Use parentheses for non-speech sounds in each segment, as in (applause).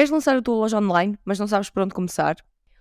Queres lançar a tua loja online, mas não sabes por onde começar?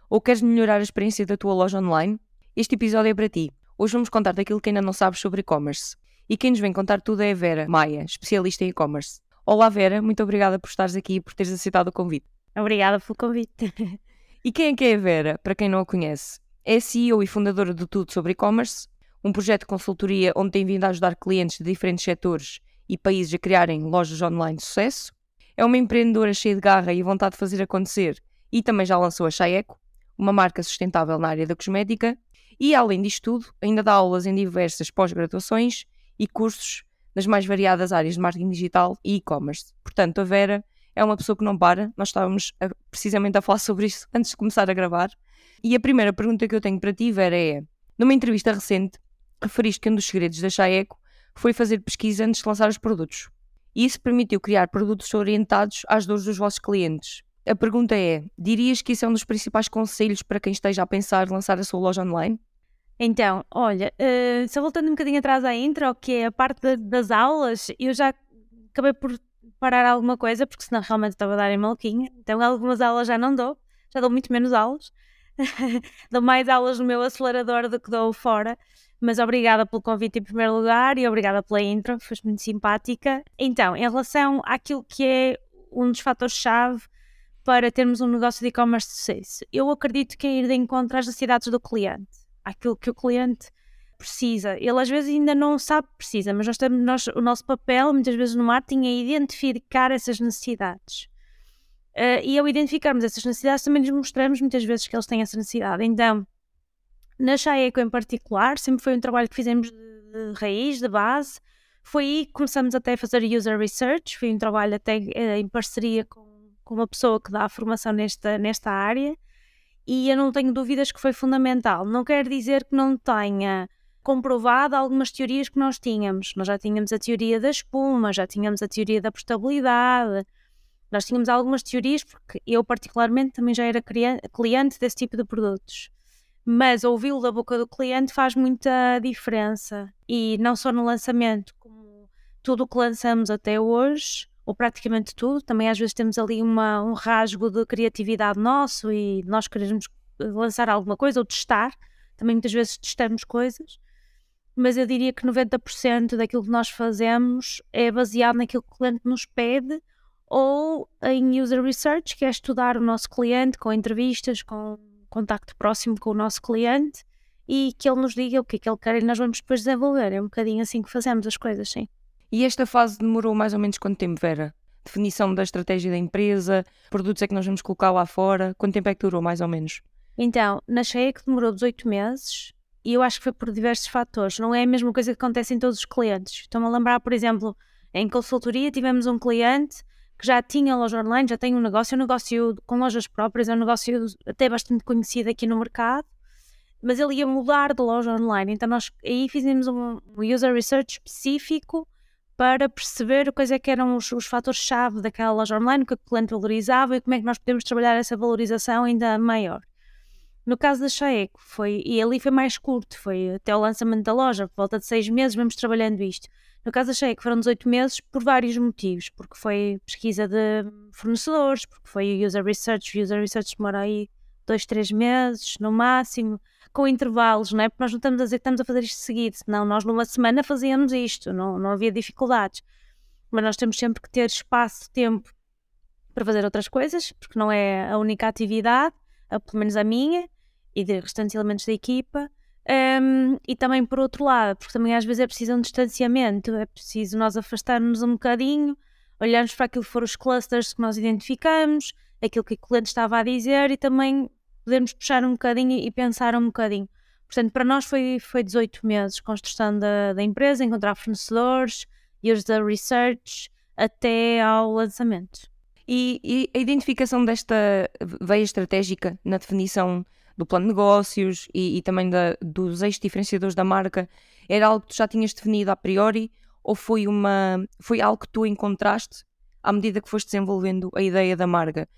Ou queres melhorar a experiência da tua loja online? Este episódio é para ti. Hoje vamos contar daquilo que ainda não sabes sobre e-commerce. E quem nos vem contar tudo é a Vera Maia, especialista em e-commerce. Olá Vera, muito obrigada por estares aqui e por teres aceitado o convite. Obrigada pelo convite. (laughs) e quem é que é a Vera, para quem não a conhece? É CEO e fundadora do Tudo sobre E-Commerce, um projeto de consultoria onde tem vindo a ajudar clientes de diferentes setores e países a criarem lojas online de sucesso. É uma empreendedora cheia de garra e vontade de fazer acontecer e também já lançou a Chaeco, uma marca sustentável na área da cosmética. E, além disto tudo, ainda dá aulas em diversas pós-graduações e cursos nas mais variadas áreas de marketing digital e e-commerce. Portanto, a Vera é uma pessoa que não para. Nós estávamos a, precisamente a falar (laughs) sobre isso antes de começar a gravar. E a primeira pergunta que eu tenho para ti, Vera, é: numa entrevista recente, referiste que um dos segredos da Chaeco foi fazer pesquisa antes de lançar os produtos. Isso permitiu criar produtos orientados às dores dos vossos clientes. A pergunta é: dirias que isso é um dos principais conselhos para quem esteja a pensar lançar a sua loja online? Então, olha, uh, só voltando um bocadinho atrás à intro, que é a parte de, das aulas, eu já acabei por parar alguma coisa, porque senão realmente estava a dar em malquinha. Então, algumas aulas já não dou, já dou muito menos aulas. (laughs) dou mais aulas no meu acelerador do que dou fora. Mas obrigada pelo convite em primeiro lugar e obrigada pela intro, foi muito simpática. Então, em relação àquilo que é um dos fatores-chave para termos um negócio de e-commerce de sucesso, eu acredito que é ir de encontro às necessidades do cliente, aquilo que o cliente precisa. Ele às vezes ainda não sabe que precisa, mas nós temos, nós, o nosso papel, muitas vezes no marketing, é identificar essas necessidades. Uh, e ao identificarmos essas necessidades, também lhes mostramos muitas vezes que eles têm essa necessidade. Então, na Chaeco em particular, sempre foi um trabalho que fizemos de, raiz, de base. Foi aí que começamos até a fazer user research, foi um trabalho até uh, em parceria com, com uma pessoa que dá a formação nesta, nesta área e eu não tenho dúvidas que foi fundamental. Não quer dizer que não tenha comprovado algumas teorias que nós tínhamos. Nós já tínhamos a teoria da espuma, já tínhamos a teoria da portabilidade, nós tínhamos algumas teorias, porque eu particularmente também já era cliente desse tipo de produtos mas ouvi-lo da boca do cliente faz muita diferença. E não só no lançamento, como tudo o que lançamos até hoje, ou praticamente tudo, também às vezes temos ali uma, um rasgo de criatividade nosso e nós queremos lançar alguma coisa ou testar. Também muitas vezes testamos coisas, mas eu diria que 90% daquilo que nós fazemos é baseado naquilo que o cliente nos pede ou em user research, que é estudar o nosso cliente com entrevistas, com contacto próximo com o nosso cliente e que ele nos diga o que é que ele quer e nós vamos depois desenvolver. É um bocadinho assim que fazemos as coisas, sim. E esta fase demorou mais ou menos quanto tempo, Vera? Definição da estratégia da empresa, produtos é que nós vamos colocar lá fora, quanto tempo é que durou mais ou menos? Então, na Cheia que demorou 18 meses e eu acho que foi por diversos fatores. Não é a mesma coisa que acontece em todos os clientes. Estou-me a lembrar, por exemplo, em consultoria tivemos um cliente que já tinha loja online, já tem um negócio, é um negócio com lojas próprias, é um negócio até bastante conhecido aqui no mercado, mas ele ia mudar de loja online. Então nós aí fizemos um, user research específico para perceber quais é que eram os, os fatores-chave daquela loja online, o que o cliente valorizava e como é que nós podemos trabalhar essa valorização ainda maior. No caso da Chaeco, foi, e ali foi mais curto, foi até o lançamento da loja, por volta de seis meses, vamos trabalhando isto. No caso, achei que foram 18 meses por vários motivos, porque foi pesquisa de fornecedores, porque foi user research, user research demora aí dois, três meses no máximo, com intervalos, não é? Porque nós não estamos a dizer que estamos a fazer isto seguido, senão nós numa semana fazíamos isto, não, não havia dificuldades. Mas nós temos sempre que ter espaço, tempo para fazer outras coisas, porque não é a única atividade, pelo menos a minha e de restantes elementos da equipa. Um, e também por outro lado, porque também às vezes é preciso um distanciamento, é preciso nós afastarmos um bocadinho, olharmos para aquilo que foram os clusters que nós identificamos, aquilo que o cliente estava a dizer e também podermos puxar um bocadinho e pensar um bocadinho. Portanto, para nós foi, foi 18 meses construção da, da empresa, encontrar fornecedores, years da research, até ao lançamento. E, e a identificação desta veia estratégica na definição do plano de negócios e, e também da, dos eixos diferenciadores da marca, era algo que tu já tinhas definido a priori ou foi, uma, foi algo que tu encontraste à medida que foste desenvolvendo a ideia da marca?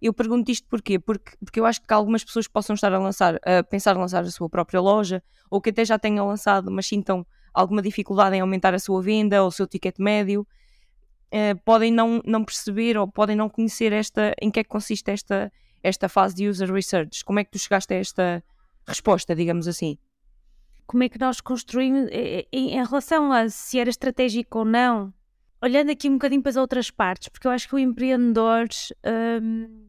Eu pergunto isto porquê? Porque, porque eu acho que algumas pessoas possam estar a lançar, a pensar em lançar a sua própria loja, ou que até já tenham lançado, mas sintam alguma dificuldade em aumentar a sua venda ou o seu ticket médio. uh, podem não, não perceber ou podem não conhecer esta, em que é que consiste esta, esta fase de user research. Como é que tu chegaste a esta resposta, digamos assim? Como é que nós construímos em, em relação a se era estratégico ou não? Olhando aqui um bocadinho para as outras partes, porque eu acho que o empreendedor um,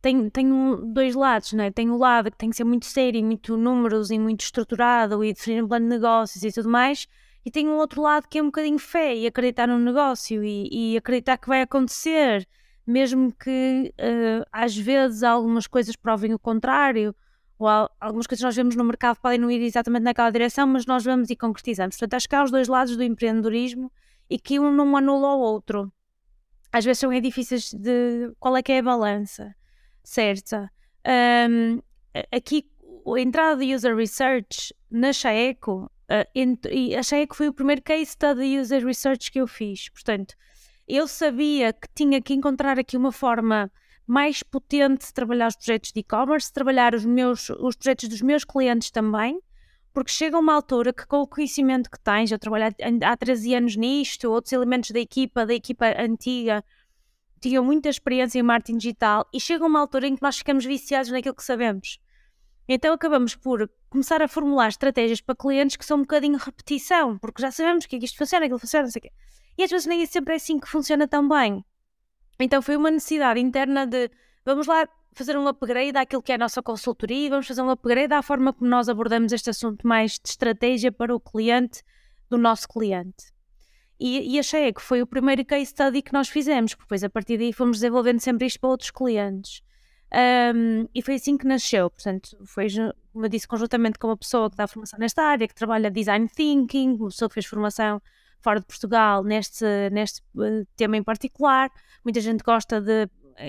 tem, tem um, dois lados, não é? Tem o lado que tem que ser muito sério, muito números e muito estruturado e definir um plano de negócios e tudo mais, e tem um outro lado que é um bocadinho fé e acreditar no negócio e, e acreditar que vai acontecer, mesmo que uh, às vezes algumas coisas provem o contrário, ou algumas coisas que nós vemos no mercado podem não ir exatamente naquela direção, mas nós vamos e concretizamos. Portanto, acho que há os dois lados do empreendedorismo e que um não anula o outro. Às vezes são é difíceis de qual é que é a balança certa. Um, aqui, a entrada de User Research na Chaeco, uh, e a foi o primeiro case study de User Research que eu fiz. Portanto, eu sabia que tinha que encontrar aqui uma forma mais potente de trabalhar os projetos de e-commerce, trabalhar os, meus, os projetos dos meus clientes também, porque chega uma altura que com o conhecimento que tens, eu trabalho há 13 anos nisto, outros elementos da equipa, da equipa antiga, tinham muita experiência em marketing digital e chega uma altura em que nós ficamos viciados naquilo que sabemos. Então acabamos por começar a formular estratégias para clientes que são um bocadinho repetição, porque já sabemos que isto funciona, aquilo funciona, não sei o quê. E às vezes nem é sempre assim que funciona tão bem. Então foi uma necessidade interna de vamos lá fazer um upgrade àquilo que é a nossa consultoria, vamos fazer um upgrade à forma como nós abordamos este assunto mais de estratégia para o cliente do nosso cliente. E, e achei que foi o primeiro case study que nós fizemos, porque depois a partir daí fomos desenvolvendo sempre isto para outros clientes. Um, e foi assim que nasceu. Portanto, foi, como eu disse, conjuntamente com uma pessoa que dá formação nesta área, que trabalha design thinking, uma pessoa que fez formação fora de Portugal neste, neste uh, tema em particular. Muita gente gosta de.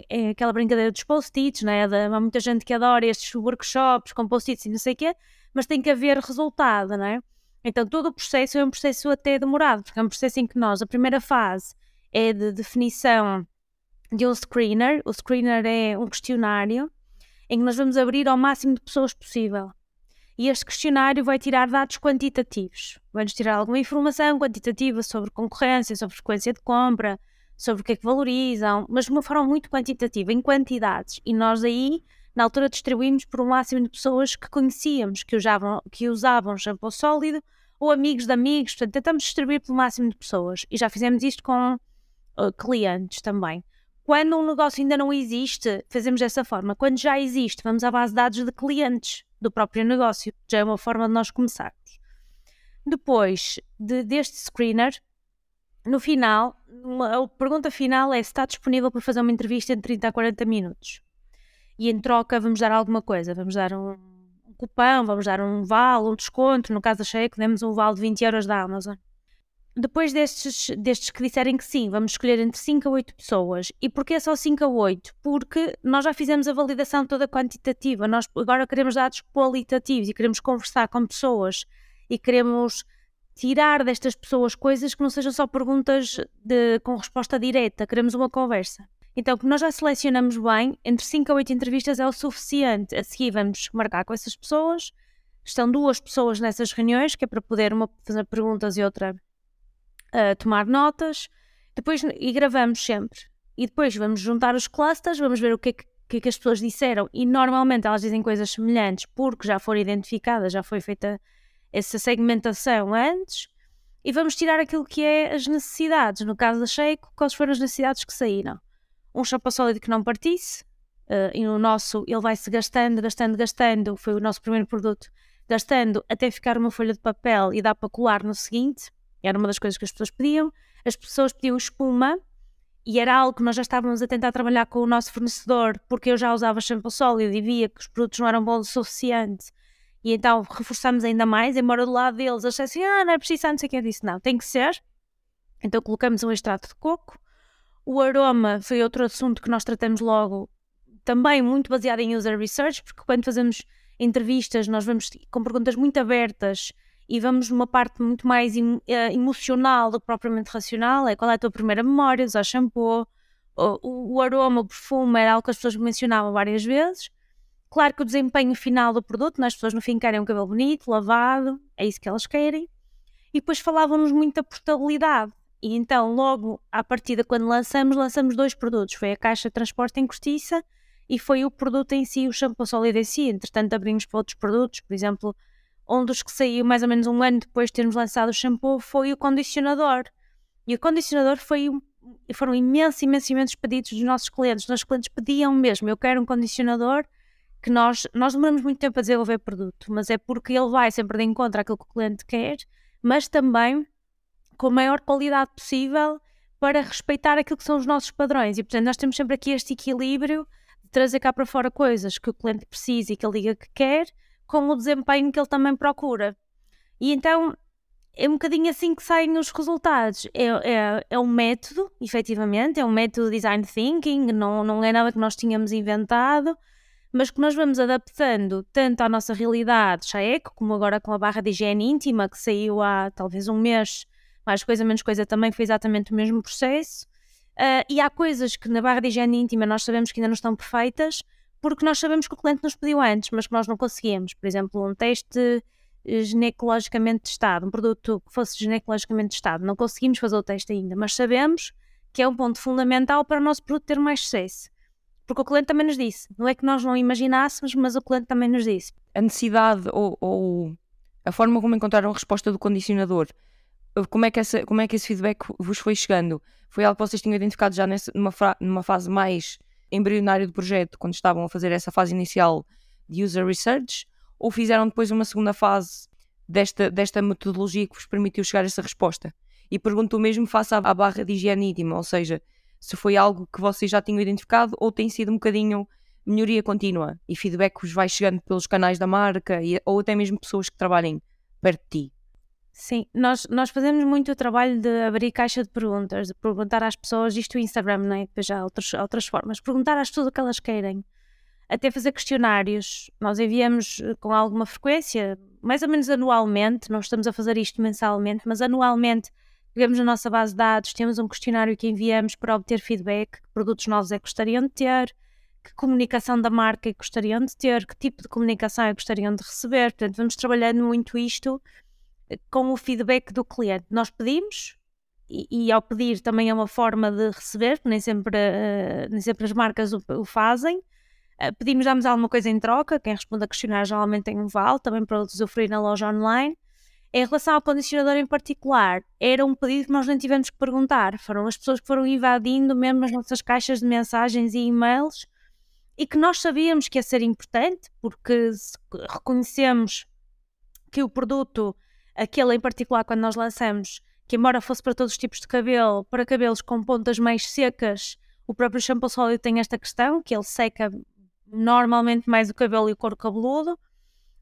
É, aquela brincadeira dos post-its, né? Há muita gente que adora estes workshops com post-its e não sei o quê, mas tem que haver resultado, não é? Então, todo o processo é um processo até demorado, porque é um processo em que nós, a primeira fase é de definição de um screener. O screener é um questionário em que nós vamos abrir ao máximo de pessoas possível. E este questionário vai tirar dados quantitativos. Vai-nos tirar alguma informação quantitativa sobre concorrência, sobre frequência de compra, sobre o que é que valorizam, mas de uma forma muito quantitativa, em quantidades. E nós aí na altura distribuímos por um máximo de pessoas que conhecíamos, que usavam, que usavam shampoo sólido ou amigos de amigos, portanto tentamos distribuir pelo máximo de pessoas e já fizemos isto com uh, clientes também. Quando um negócio ainda não existe, fazemos dessa forma. Quando já existe, vamos à base de dados de clientes do próprio negócio. Já é uma forma de nós começarmos. Depois de, deste screener, no final, uma, a pergunta final é se está disponível para fazer uma entrevista em 30 a 40 minutos e em troca vamos dar alguma coisa, vamos dar um, um cupão, vamos dar um vale, um desconto, no caso da Cheque demos um vale de 20 euros da Amazon. Depois destes, destes que disserem que sim, vamos escolher entre 5 a 8 pessoas. E porquê só 5 a 8? Porque nós já fizemos a validação toda quantitativa, nós agora queremos dados qualitativos e queremos conversar com pessoas e queremos tirar destas pessoas coisas que não sejam só perguntas de, com resposta direta, queremos uma conversa. Então, como nós já selecionamos bem, entre 5 a 8 entrevistas é o suficiente. A seguir vamos marcar com essas pessoas. Estão duas pessoas nessas reuniões, que é para poder uma fazer perguntas e outra uh, tomar notas. Depois, e gravamos sempre. E depois vamos juntar os clusters, vamos ver o que é que, que, é que as pessoas disseram. E normalmente elas dizem coisas semelhantes porque já foram identificadas, já foi feita essa segmentação antes. E vamos tirar aquilo que é as necessidades. No caso da Sheiko, quais foram as necessidades que saíram? um chapa sólido que não partisse, uh, e o nosso ele vai-se gastando, gastando, gastando, foi o nosso primeiro produto, gastando até ficar uma folha de papel e dá para colar no seguinte, era uma das coisas que as pessoas pediam. As pessoas pediam espuma, e era algo que nós já estávamos a tentar trabalhar com o nosso fornecedor, porque eu já usava shampoo sólido e via que os produtos não eram bons o suficiente. E então reforçamos ainda mais, embora do lado deles achassem, ah, não é preciso, não sei o que. Eu disse, não, tem que ser. Então colocamos um extrato de coco, o aroma foi outro assunto que nós tratamos logo, também muito baseado em user research, porque quando fazemos entrevistas nós vamos com perguntas muito abertas e vamos numa parte muito mais eh, emocional do que propriamente racional, é qual é a tua primeira memória, usar shampoo, o, o aroma, o perfume, era algo que as pessoas mencionavam várias vezes. Claro que o desempenho final do produto, né, as pessoas no fim querem um cabelo bonito, lavado, é isso que elas querem. E depois falavam-nos muito da portabilidade E então, logo à partida, quando lançamos, lançamos dois produtos. Foi a caixa de transporte em cortiça e foi o produto em si, o shampoo sólido em si. Entretanto, abrimos para outros produtos, por exemplo, um dos que saiu mais ou menos um ano depois de termos lançado o shampoo foi o condicionador. E o condicionador foi foram imensos, imensos, imensos pedidos dos nossos clientes. Os nossos clientes pediam mesmo, eu quero um condicionador que nós, nós demoramos muito tempo a desenvolver produto, mas é porque ele vai sempre de encontro àquilo que o cliente quer, mas também com a maior qualidade possível para respeitar aquilo que são os nossos padrões. E, portanto, nós temos sempre aqui este equilíbrio de trazer cá para fora coisas que o cliente precisa e que ele diga que quer, com o desempenho que ele também procura. E então é um bocadinho assim que saem os resultados. É, é, é um método, efetivamente, é um método de design thinking, não, não é nada que nós tínhamos inventado, mas que nós vamos adaptando tanto à nossa realidade Chaeco, como agora com a barra de higiene íntima, que saiu há talvez um mês, mais coisa, menos coisa, também foi exatamente o mesmo processo. Uh, e há coisas que na barra de higiene íntima nós sabemos que ainda não estão perfeitas, porque nós sabemos que o cliente nos pediu antes, mas que nós não conseguimos. Por exemplo, um teste ginecologicamente testado, um produto que fosse ginecologicamente testado. Não conseguimos fazer o teste ainda, mas sabemos que é um ponto fundamental para o nosso produto ter mais sucesso. Porque o cliente também nos disse. Não é que nós não imaginássemos, mas o cliente também nos disse. A necessidade ou, ou a forma como encontraram a resposta do condicionador, como é, que essa, como é que esse feedback vos foi chegando? Foi algo que vocês tinham identificado já nessa, numa, numa fase mais embrionária do projeto, quando estavam a fazer essa fase inicial de user research? ou fizeram depois uma segunda fase desta, desta metodologia que vos permitiu chegar a essa resposta? E pergunto mesmo face à, à barra de higiene íntima, ou seja, se foi algo que vocês já tinham identificado ou tem sido um bocadinho melhoria contínua e feedback que vos vai chegando pelos canais da marca e, ou até mesmo pessoas que trabalhem perto de ti? Sim, nós, nós fazemos muito o trabalho de abrir caixa de perguntas, de perguntar às pessoas, isto o Instagram, não é? Depois já há outros, outras formas, perguntar às pessoas o que elas querem até fazer questionários. Nós enviamos eh, com alguma frequência, mais ou menos anualmente, nós estamos a fazer isto mensalmente, mas anualmente pegamos a nossa base de dados, temos um questionário que enviamos para obter feedback, que produtos novos é que gostariam de ter, que comunicação da marca é que gostariam de ter, que tipo de comunicação é que gostariam de receber. Portanto, vamos trabalhando muito isto com o feedback do cliente. Nós pedimos, e, e ao pedir também é uma forma de receber, nem sempre, uh, nem sempre as marcas o, o fazem, Uh, pedimos, damos alguma coisa em troca, quem responde a questionário geralmente tem um vale, também para usufruir na loja online. Em relação ao condicionador em particular, era um pedido que nós nem tivemos que perguntar. Foram as pessoas que foram invadindo mesmo as nossas caixas de mensagens e e-mails e que nós sabíamos que ia ser importante, porque reconhecemos que o produto, aquele em particular, quando nós lançamos, que embora fosse para todos os tipos de cabelo, para cabelos com pontas mais secas, o próprio shampoo sólido tem esta questão, que ele seca normalmente mais o cabelo e o couro cabeludo,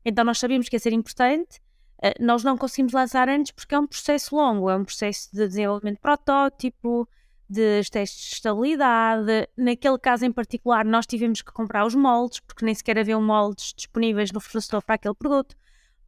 então nós sabíamos que ia ser importante. Uh, nós não conseguimos lançar antes porque é um processo longo, é um processo de desenvolvimento de protótipo, de testes de estabilidade. Naquele caso em particular, nós tivemos que comprar os moldes, porque nem sequer havia moldes disponíveis no fornecedor para aquele produto.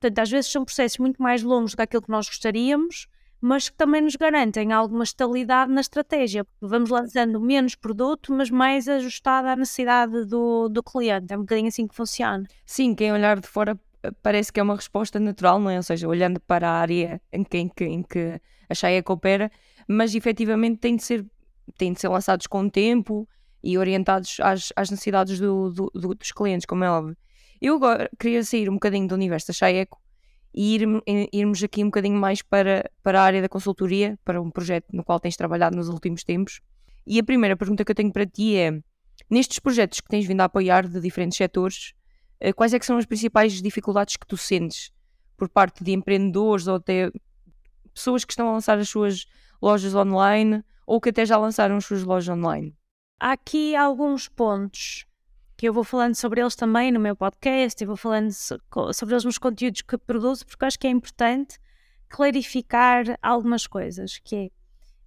Portanto, às vezes são processos muito mais longos do que aquilo que nós gostaríamos mas que também nos garantem alguma estabilidade na estratégia, vamos lançando menos produto, mas mais ajustado à necessidade do, do cliente. É um bocadinho assim que funciona. Sim, quem olhar de fora eh, parece que é uma resposta natural, não é? Ou seja, olhando para a área em que, em que, em que a Shaya coopera, mas efetivamente tem de ser, tem de ser lançados com tempo e orientados às, às necessidades do, do, do, dos clientes, como é óbvio. Eu agora queria sair um bocadinho do universo da Chaeco e ir, irmos aqui um bocadinho mais para, para a área da consultoria, para um projeto no qual tens trabalhado nos últimos tempos. E a primeira pergunta que eu tenho para ti é: nestes projetos que tens vindo a apoiar de diferentes setores, eh, quais é que são as principais dificuldades que tu sentes por parte de empreendedores ou até pessoas que estão a lançar as suas lojas online ou que até já lançaram as suas lojas online? Há aqui alguns pontos que eu vou falando sobre eles também no meu podcast, eu vou falando sobre os meus conteúdos que produzo, porque acho que é importante clarificar algumas coisas, que é,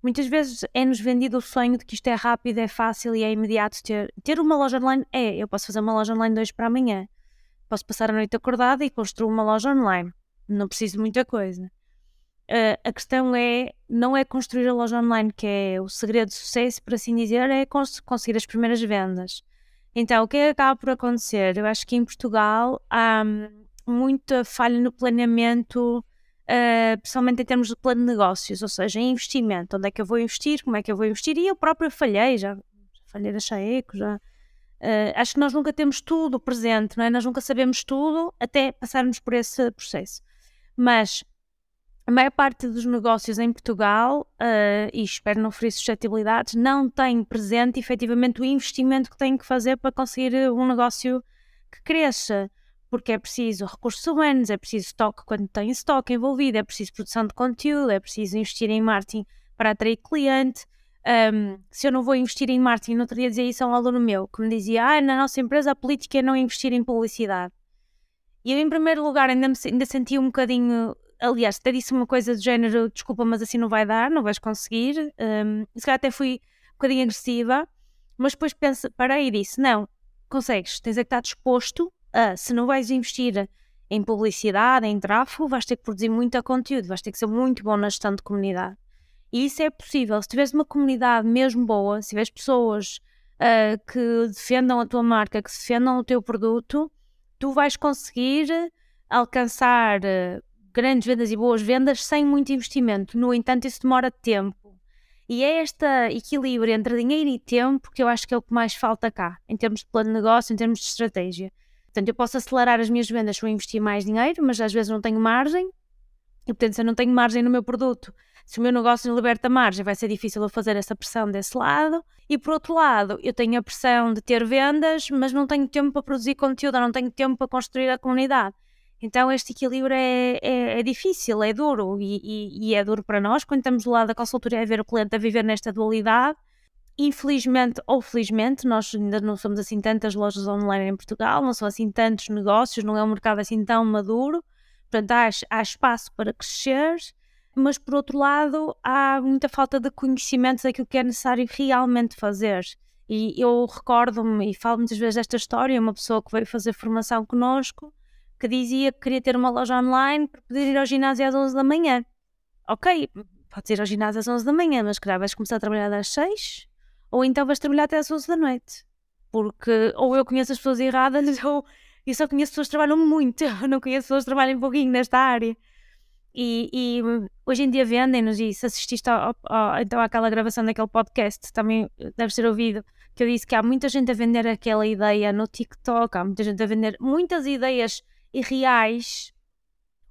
muitas vezes é-nos vendido o sonho de que isto é rápido, é fácil e é imediato ter. Ter uma loja online é, eu posso fazer uma loja online de hoje para amanhã. Posso passar a noite acordada e construir uma loja online. Não preciso de muita coisa. Uh, a questão é, não é construir a loja online que é o segredo de sucesso, por assim dizer, é cons conseguir as primeiras vendas. Então, o que é que acaba por acontecer? Eu acho que em Portugal há hum, muita falha no planeamento uh, principalmente em termos de plano de negócios, ou seja, em investimento, onde é que eu vou investir, como é que eu vou investir, e eu própria falhei, já, já falhei da Chaeco, já. Uh, acho que nós nunca temos tudo presente, não é? Nós nunca sabemos tudo até passarmos por esse processo. Mas a maior parte dos negócios em Portugal, uh, e espero não ferir suscetibilidades, não tem presente efetivamente o investimento que têm que fazer para conseguir um negócio que cresça porque é preciso recursos humanos, é preciso estoque quando tem estoque envolvido, é preciso produção de conteúdo, é preciso investir em marketing para atrair cliente. Um, se eu não vou investir em marketing, no outro dia dizia isso a um aluno meu que me dizia: Ah, na nossa empresa a política é não investir em publicidade. E eu, em primeiro lugar, ainda, me, ainda senti um bocadinho. Aliás, até disse uma coisa do género: Desculpa, mas assim não vai dar, não vais conseguir. Um, se calhar até fui um bocadinho agressiva, mas depois pensa, parei e disse: Não, consegues, tens é que estar disposto uh, se não vais investir em publicidade, em tráfego, vais ter que produzir muito conteúdo, vais ter que ser muito bom na gestão de comunidade. E isso é possível. Se tiveres uma comunidade mesmo boa, se tiveres pessoas uh, que defendam a tua marca, que defendam o teu produto, tu vais conseguir alcançar uh, grandes vendas e boas vendas sem muito investimento. No entanto, isso demora tempo. E é este equilíbrio entre dinheiro e tempo que eu acho que é o que mais falta cá, em termos de plano de negócio, em termos de estratégia. Portanto, eu posso acelerar as minhas vendas se eu investir mais dinheiro, mas às vezes não tenho margem. E, portanto, se eu não tenho margem no meu produto, se o meu negócio não liberta margem, vai ser difícil eu fazer essa pressão desse lado. E, por outro lado, eu tenho a pressão de ter vendas, mas não tenho tempo para produzir conteúdo, não tenho tempo para construir a comunidade. Então, este equilíbrio é, é, é difícil, é duro. E, e, e, é duro para nós, quando estamos do lado da consultoria, a ver o cliente a viver nesta dualidade Infelizmente ou felizmente, nós ainda não somos assim tantas lojas online em Portugal, não são assim tantos negócios, não é um mercado assim tão maduro, portanto há, há espaço para crescer, mas por outro lado há muita falta de conhecimento daquilo que é necessário realmente fazer. E eu recordo-me e falo muitas vezes desta história, uma pessoa que veio fazer formação conosco, que dizia que queria ter uma loja online para poder ir ao ginásio às 11 da manhã. Ok, pode ir ao ginásio às 11 da manhã, mas que vais começar a trabalhar às 6 ou então vais trabalhar até às 11 da noite. Porque ou eu conheço as pessoas erradas, (laughs) ou eu só conheço pessoas que trabalham muito, (laughs) eu não conheço pessoas que trabalham um pouquinho nesta área. E, e hoje em dia vendem-nos, e se assististe ao, ao, então àquela gravação daquele podcast, também deve ser ouvido, que eu disse que há muita gente a vender aquela ideia no TikTok, há muita gente a vender muitas ideias irreais,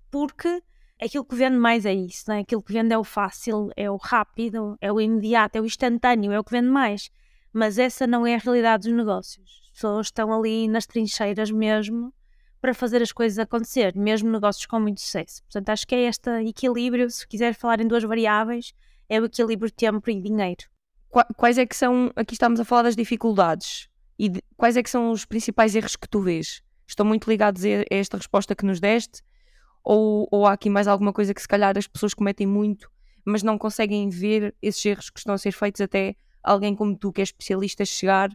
porque aquilo que vende mais é isso, né? aquilo que vende é o fácil, é o rápido, é o imediato, é o instantâneo, é o que vende mais. Mas essa não é a realidade dos negócios. As pessoas estão ali nas trincheiras mesmo para fazer as coisas acontecer, mesmo negócios com muito sucesso. Portanto, acho que é este equilíbrio, se quiser falar em duas variáveis, é o equilíbrio tempo e dinheiro. Quais é que são, aqui estamos a falar das dificuldades, e de, quais é que são os principais erros que tu vês? Estão muito ligados a esta resposta que nos deste, ou, ou há aqui mais alguma coisa que se calhar as pessoas cometem muito, mas não conseguem ver esses erros que estão a ser feitos até alguém como tu, que é especialista, chegar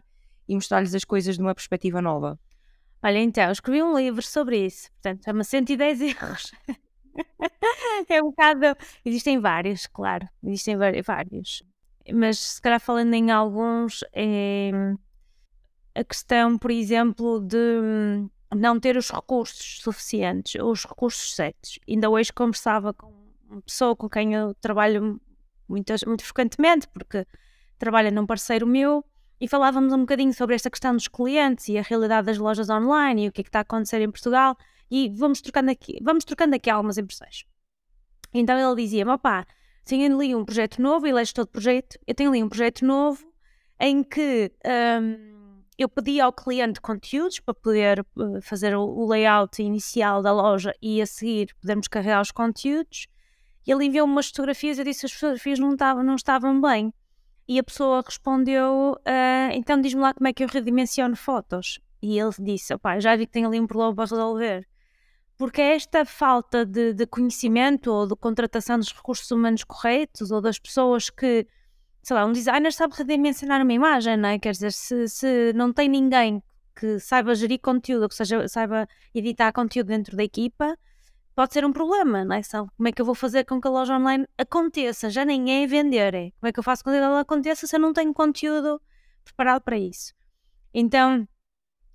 e mostrar-lhes as coisas de uma perspectiva nova? Olha, então, escrevi um livro sobre isso, portanto, chama 110 erros. (laughs) é um bocado. Existem vários, claro, existem vários. Mas se calhar falando em alguns, é a questão, por exemplo, de não ter os recursos suficientes, os recursos certos. Ainda hoje conversava com uma pessoa com quem eu trabalho muito frequentemente, porque trabalha num parceiro meu, e falávamos um bocadinho sobre esta questão dos clientes e a realidade das lojas online e o que é que está a acontecer em Portugal, e vamos trocando aqui, vamos trocando aqui algumas impressões. Então ele dizia-me, opá, tenho ali um projeto novo, e leste todo projeto, eu tenho ali um projeto novo em que... Um, eu pedi ao cliente conteúdos para poder uh, fazer o layout inicial da loja e a seguir podermos carregar os conteúdos. Ele enviou-me umas fotografias e eu disse que as fotografias não estavam, não estavam bem. E a pessoa respondeu: uh, então diz-me lá como é que eu redimensiono fotos. E ele disse: opá, já vi que tem ali um problema para resolver. Porque esta falta de, de conhecimento ou de contratação dos recursos humanos corretos ou das pessoas que sei lá, um designer sabe redimensionar uma imagem, não é? Quer dizer, se, se não tem ninguém que saiba gerir conteúdo, que seja, saiba editar conteúdo dentro da equipa, pode ser um problema, não é? como é que eu vou fazer com que a loja online aconteça? Já nem é vender, é como é que eu faço com que ela aconteça se eu não tenho conteúdo preparado para isso? Então,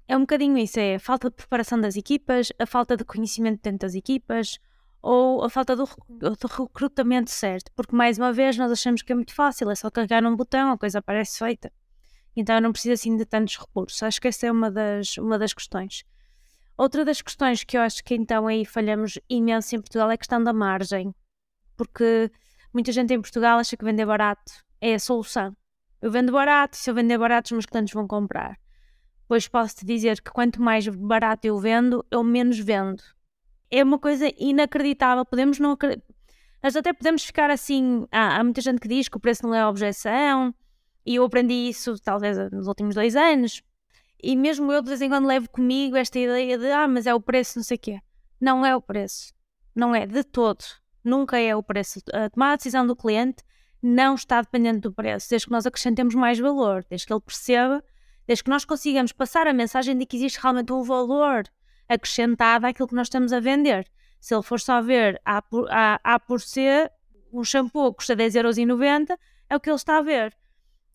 é um bocadinho isso, é a falta de preparação das equipas, a falta de conhecimento dentro das equipas, ou a falta do, do, recrutamento certo, porque mais uma vez nós achamos que é muito fácil, é só carregar num botão, a coisa aparece feita. Então não precisa assim de tantos recursos. Acho que essa é uma das, uma das questões. Outra das questões que eu acho que então aí falhamos imenso em Portugal é a questão da margem, porque muita gente em Portugal acha que vender barato é a solução. Eu vendo barato, se eu vender barato, os meus clientes vão comprar. Pois posso-te dizer que quanto mais barato eu vendo, eu menos vendo. É uma coisa inacreditável. Podemos não. Nós até podemos ficar assim. Ah, há muita gente que diz que o preço não é objeção, e eu aprendi isso talvez nos últimos dois anos. E mesmo eu de vez em quando levo comigo esta ideia de ah, mas é o preço, não sei o quê. Não é o preço. Não é de todo. Nunca é o preço. A tomar a decisão do cliente não está dependente do preço, desde que nós acrescentemos mais valor, desde que ele perceba, desde que nós consigamos passar a mensagem de que existe realmente um valor acrescentado àquilo que nós estamos a vender. Se ele for só ver A por, a, a por C, um shampoo custa 10,90€, é o que ele está a ver.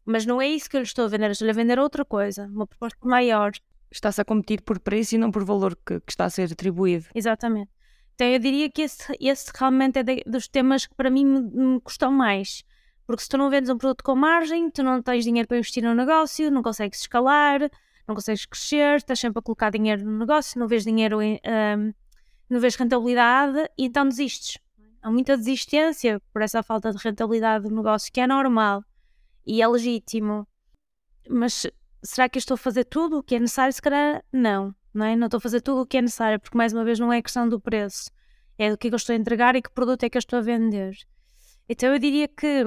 Mas não é isso que eu lhe estou a vender, estou-lhe a vender outra coisa, uma proposta maior. Está-se a competir por preço e não por valor que, que está a ser atribuído. Exatamente. Então eu diria que esse, esse realmente é de, dos temas que para mim me, me custam mais. Porque se tu não vendes um produto com margem, tu não tens dinheiro para investir no negócio, não consegues escalar, não consegues crescer, estás sempre a colocar dinheiro no negócio, não vês dinheiro, em, um, não vês rentabilidade e então desistes. Há muita desistência por essa falta de rentabilidade do negócio, que é normal e é legítimo. Mas será que eu estou a fazer tudo o que é necessário? Se calhar não, não é? Não estou a fazer tudo o que é necessário, porque mais uma vez não é questão do preço, é do que, é que eu estou a entregar e que produto é que eu estou a vender. Então eu diria que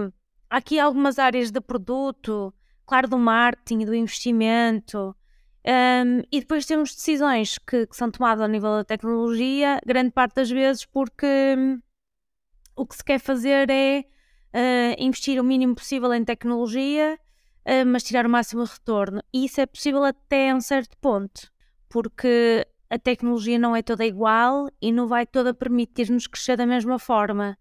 há aqui algumas áreas de produto, claro, do marketing, do investimento, um, e depois temos decisões que, que, são tomadas ao nível da tecnologia, grande parte das vezes porque hum, o que se quer fazer é uh, investir o mínimo possível em tecnologia, uh, mas tirar o máximo retorno. E isso é possível até um certo ponto, porque a tecnologia não é toda igual e não vai toda permitir-nos crescer da mesma forma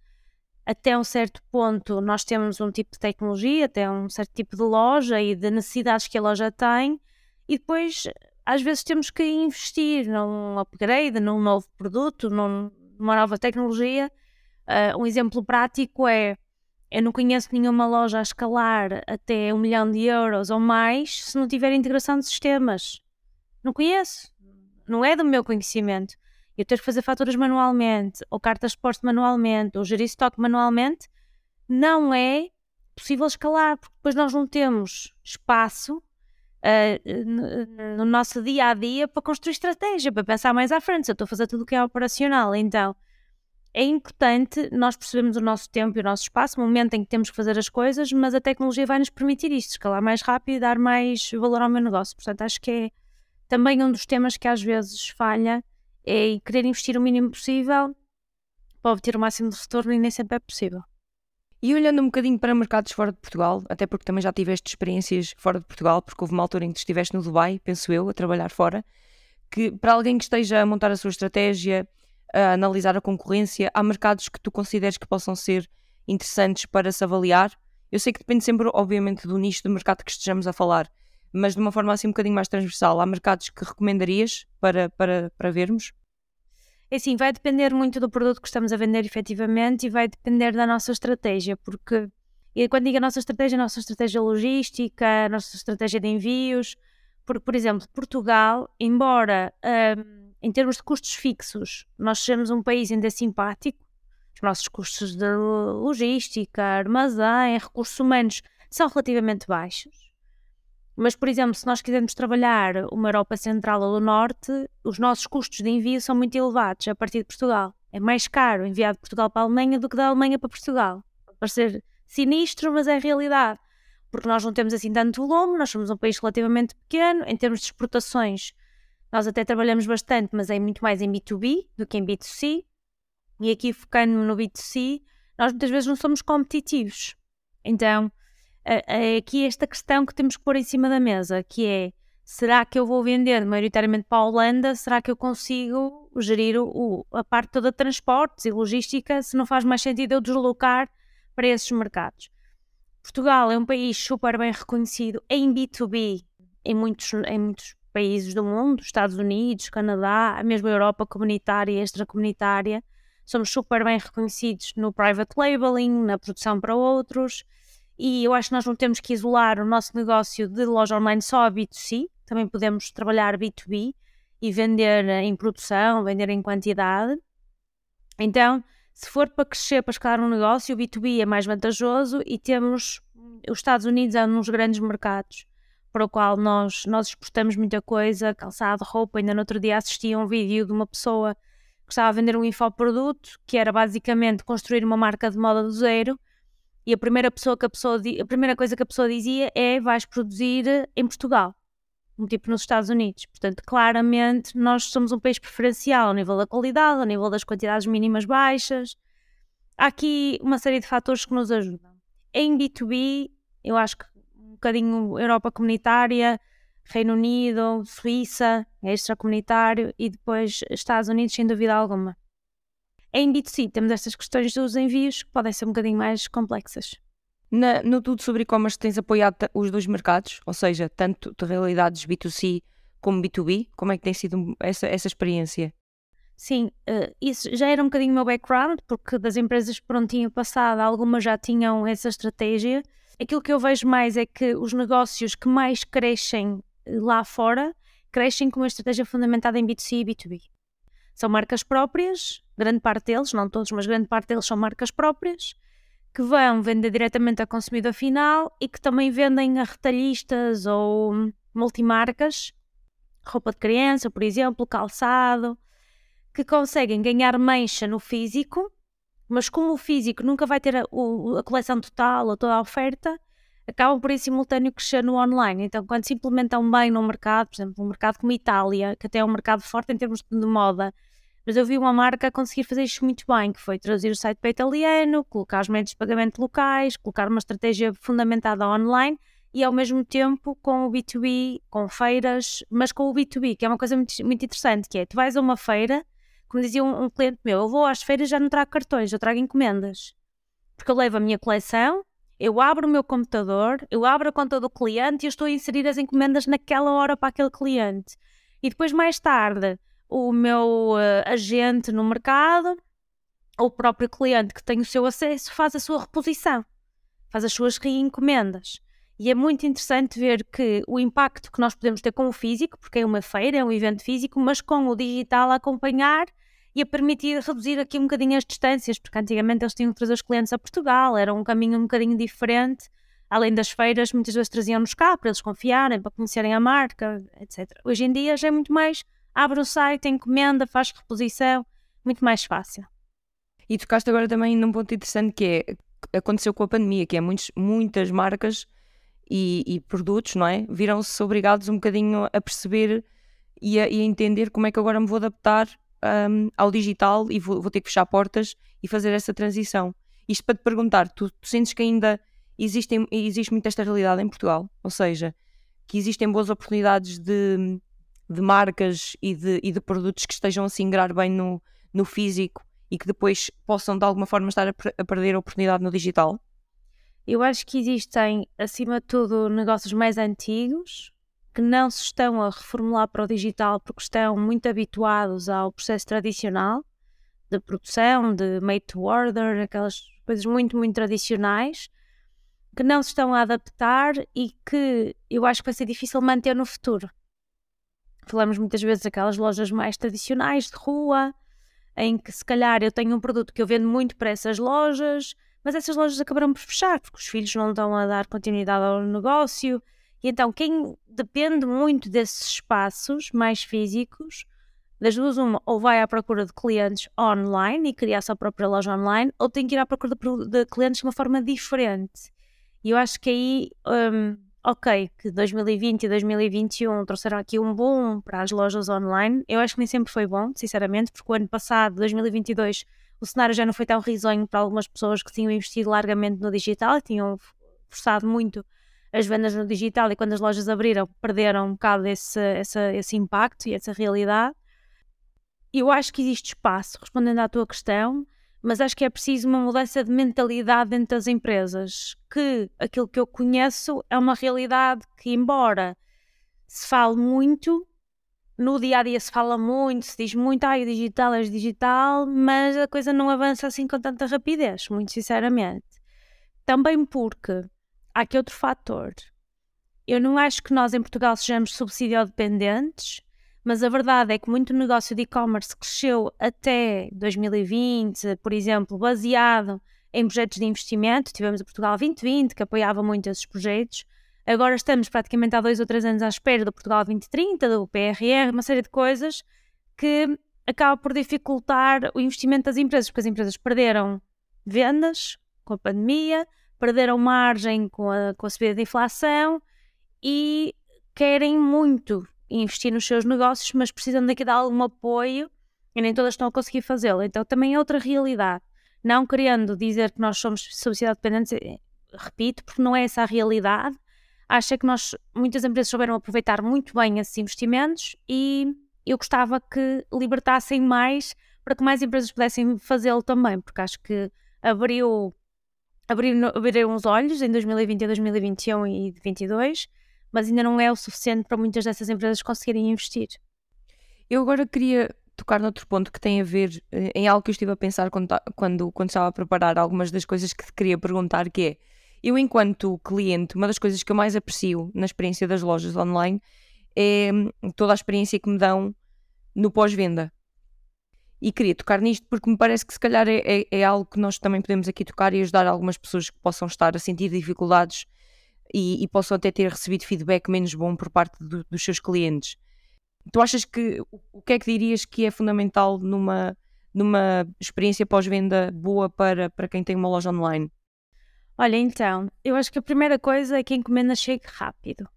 até um certo ponto nós temos um tipo de tecnologia, até um certo tipo de loja e de necessidades que a loja tem, e depois às vezes temos que investir num upgrade, num novo produto, num, numa nova tecnologia. Uh, um exemplo prático é eu não conheço nenhuma loja a escalar até um milhão de euros ou mais se não tiver integração de sistemas. Não conheço. Não é do meu conhecimento eu ter que fazer faturas manualmente, ou cartas de posto manualmente, ou gerir estoque manualmente, não é possível escalar, porque depois nós não temos espaço uh, no, no nosso dia a dia para construir estratégia, para pensar mais à frente. Se eu estou a fazer tudo o que é operacional, então é importante nós percebermos o nosso tempo e o nosso espaço, o momento em que temos que fazer as coisas, mas a tecnologia vai nos permitir isto, escalar mais rápido e dar mais valor ao meu negócio. Portanto, acho que é também um dos temas que às vezes falha é querer investir o mínimo possível para obter o máximo de retorno e nem sempre é possível. E olhando um bocadinho para mercados fora de Portugal, até porque também já tiveste experiências fora de Portugal, porque houve uma altura em que estiveste no Dubai, penso eu, a trabalhar fora, que para alguém que esteja a montar a sua estratégia, a analisar a concorrência, há mercados que tu consideres que possam ser interessantes para se avaliar? Eu sei que depende sempre, obviamente, do nicho do mercado que estejamos a falar, mas de uma forma assim um bocadinho mais transversal, há mercados que recomendarias para, para, para vermos? É assim, vai depender muito do produto que estamos a vender efetivamente e vai depender da nossa estratégia, porque e quando digo a nossa estratégia, a nossa estratégia logística, a nossa estratégia de envios, porque, por exemplo, Portugal, embora um, em termos de custos fixos nós sejamos um país ainda simpático, os nossos custos de logística, armazém, recursos humanos são relativamente baixos. Mas, por exemplo, se nós quisermos trabalhar uma Europa Central ou do Norte, os nossos custos de envio são muito elevados a partir de Portugal. É mais caro enviar de Portugal para a Alemanha do que da Alemanha para Portugal. Pode parecer sinistro, mas é realidade. Porque nós não temos assim tanto volume, nós somos um país relativamente pequeno. Em termos de exportações, nós até trabalhamos bastante, mas é muito mais em B2B do que em B2C. E aqui focando no B2C, nós muitas vezes não somos competitivos. Então, é aqui esta questão que temos que pôr em cima da mesa, que é será que eu vou vender maioritariamente para a Holanda? Será que eu consigo gerir o, a parte toda de transportes e logística se não faz mais sentido eu deslocar para esses mercados? Portugal é um país super bem reconhecido em B2B em muitos, em muitos países do mundo, Estados Unidos, Canadá, a mesma Europa comunitária e extracomunitária. somos super bem reconhecidos no private labeling, na produção para outros, e eu acho que nós não temos que isolar o nosso negócio de loja online só a B2C, também podemos trabalhar B2B e vender em produção, vender em quantidade. Então, se for para crescer, para escalar um negócio, o B2B é mais vantajoso e temos os Estados Unidos é um dos grandes mercados para o qual nós, nós exportamos muita coisa, calçado, roupa. Ainda no outro dia assisti a um vídeo de uma pessoa que estava a vender um infoproduto, que era basicamente construir uma marca de moda do zero. E a primeira, pessoa que a, pessoa, a primeira coisa que a pessoa dizia é: vais produzir em Portugal, um tipo nos Estados Unidos. Portanto, claramente, nós somos um país preferencial ao nível da qualidade, ao nível das quantidades mínimas baixas. Há aqui uma série de fatores que nos ajudam. Em B2B, eu acho que um bocadinho Europa comunitária, Reino Unido, Suíça, é extracomunitário e depois Estados Unidos, sem dúvida alguma. Em B2C temos estas questões dos envios que podem ser um bocadinho mais complexas. Na, no Tudo sobre E-Commerce tens apoiado os dois mercados, ou seja, tanto de realidades B2C como B2B. Como é que tem sido essa, essa experiência? Sim, uh, isso já era um bocadinho o meu background, porque das empresas por onde tinha passado, algumas já tinham essa estratégia. Aquilo que eu vejo mais é que os negócios que mais crescem eh, lá fora crescem com uma estratégia fundamentada em B2C e B2B. São marcas próprias, grande parte deles, não todos, mas grande parte deles são marcas próprias, que vão vender diretamente ao consumidor final e que também vendem a retalhistas ou multimarcas, roupa de criança, por exemplo, calçado que conseguem ganhar mancha no físico, mas como o físico nunca vai ter a, a coleção total ou toda a oferta, acabam por em simultâneo crescer no online. Então, quando se implementam bem no mercado, por exemplo, um mercado como a Itália, que até é um mercado forte em termos de moda, mas eu vi uma marca conseguir fazer isto muito bem, que foi traduzir o site para italiano, colocar os métodos de pagamento locais, colocar uma estratégia fundamentada online e ao mesmo tempo com o B2B, com feiras, mas com o B2B, que é uma coisa muito, muito interessante, que é, tu vais a uma feira como dizia um, um, cliente meu, eu vou às feiras já não trago cartões, eu trago encomendas. Porque eu levo a minha coleção, eu abro o meu computador, eu abro a conta do cliente e estou a inserir as encomendas naquela hora para aquele cliente. E depois, mais tarde, o meu uh, agente no mercado, ou o próprio cliente que tem o seu acesso, faz a sua reposição, faz as suas reencomendas. E é muito interessante ver que o impacto que nós podemos ter com o físico, porque é uma feira, é um evento físico, mas com o digital a acompanhar e a permitir reduzir aqui um bocadinho as distâncias, porque antigamente eles tinham que trazer os clientes a Portugal, era um caminho um bocadinho diferente. Além das feiras, muitas vezes traziam-nos cá para eles confiarem, para conhecerem a marca, etc. Hoje em dia já é muito mais abre o site, encomenda, faz reposição, muito mais fácil. E tocaste agora também num ponto interessante que é aconteceu com a pandemia, que é muitos, muitas marcas e, e produtos, não é? Viram-se obrigados um bocadinho a perceber e a, e a, entender como é que agora me vou adaptar um, ao digital e vou, vou, ter que fechar portas e fazer essa transição. Isto para te perguntar, tu, tu sentes que ainda existem, existe muito esta realidade em Portugal? Ou seja, que existem boas oportunidades de, de marcas e de, e de produtos que estejam a se ingrar bem no, no físico e que depois possam de alguma forma estar a, a perder a oportunidade no digital? Eu acho que existem, acima de tudo, negócios mais antigos que não se estão a reformular para o digital porque estão muito habituados ao processo tradicional de produção, de made to order, aquelas coisas muito, muito tradicionais, que não se estão a adaptar e que eu acho que vai ser difícil manter no futuro. Falamos muitas vezes daquelas lojas mais tradicionais de rua, em que se calhar eu tenho um produto que eu vendo muito para essas lojas, mas essas lojas acabaram por fechar porque os filhos não estão a dar continuidade ao negócio e então, quem depende muito desses espaços mais físicos, das duas, uma, ou vai à procura de clientes online e criar a sua própria loja online, ou tem que ir à procura de, de clientes de uma forma diferente. E eu acho que aí, um, ok, que 2020 e 2021 trouxeram aqui um boom para as lojas online. Eu acho que nem sempre foi bom, sinceramente, porque o ano passado, 2022, o cenário já não foi tão risonho para algumas pessoas que tinham investido largamente no digital e tinham forçado muito as vendas no digital e quando as lojas abriram perderam um bocado esse, esse, impacto e essa realidade. Eu acho que existe espaço, respondendo à tua questão, mas acho que é preciso uma mudança de mentalidade dentro das empresas, que aquilo que eu conheço é uma realidade que, embora se fale muito, no dia a dia se fala muito, se diz muito, ah, o digital é digital, mas a coisa não avança assim com tanta rapidez, muito sinceramente. Também porque há aqui outro fator. Eu não acho que nós em Portugal sejamos subsidiodependentes, mas a verdade é que muito negócio de e-commerce cresceu até 2020, por exemplo, baseado em projetos de investimento. Tivemos o Portugal 2020, que apoiava muito esses projetos. Agora estamos praticamente há dois ou três anos à espera do Portugal 2030, do PRR, uma série de coisas que acaba por dificultar o investimento das empresas, porque as empresas perderam vendas com a pandemia, perderam margem com a, com a subida da inflação e querem muito investir nos seus negócios, mas precisam daqui de algum apoio e nem todas estão a conseguir fazê-lo. Então também é outra realidade. Não querendo dizer que nós somos sociedade dependente, eh, repito, porque não é essa a realidade. Acho que nós, muitas empresas souberam aproveitar muito bem esses investimentos e eu gostava que libertassem mais para que mais empresas pudessem fazê-lo também, porque acho que abriu, abriram os olhos em 2020, 2021 e 2022, mas ainda não é o suficiente para muitas dessas empresas conseguirem investir. Eu agora queria tocar noutro ponto que tem a ver eh, em algo que eu estive a pensar quando, quando, quando estava a preparar algumas das coisas que te queria perguntar, que é, eu enquanto cliente, uma das coisas que eu mais aprecio na experiência das lojas online é hum, toda a experiência que me dão no pós-venda. E queria tocar nisto porque me parece que se calhar é, é, é, algo que nós também podemos aqui tocar e ajudar algumas pessoas que possam estar a sentir dificuldades e, e possam até ter recebido feedback menos bom por parte do, dos seus clientes. Tu achas que o que é que dirias que é fundamental numa, numa experiência pós-venda boa para, para quem tem uma loja online? Olha, então, eu acho que a primeira coisa é que a encomenda chegue rápido.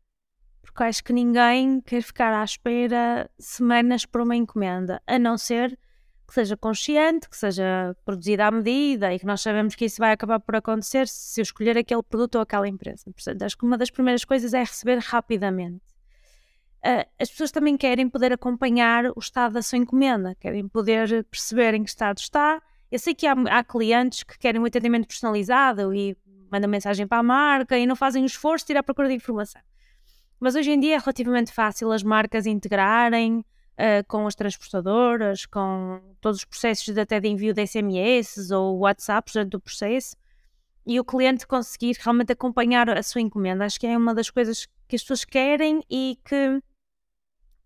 Porque acho que ninguém quer ficar à espera semanas por uma encomenda, a não ser que seja consciente, que seja produzida à medida e que nós sabemos que isso vai acabar por acontecer se eu escolher aquele produto ou aquela empresa. Portanto, acho que uma das primeiras coisas é receber rapidamente uh, as pessoas também querem poder acompanhar o estado da sua encomenda, querem poder perceber em que estado está. Eu sei que há, há clientes que querem um atendimento personalizado e mandam mensagem para a marca e não fazem o esforço de ir à procura de informação. Mas hoje em dia é relativamente fácil as marcas integrarem uh, com as transportadoras, com todos os processos de, até de envio de SMS ou WhatsApp durante o processo e o cliente conseguir realmente acompanhar a sua encomenda. Acho que é uma das coisas que as pessoas querem e que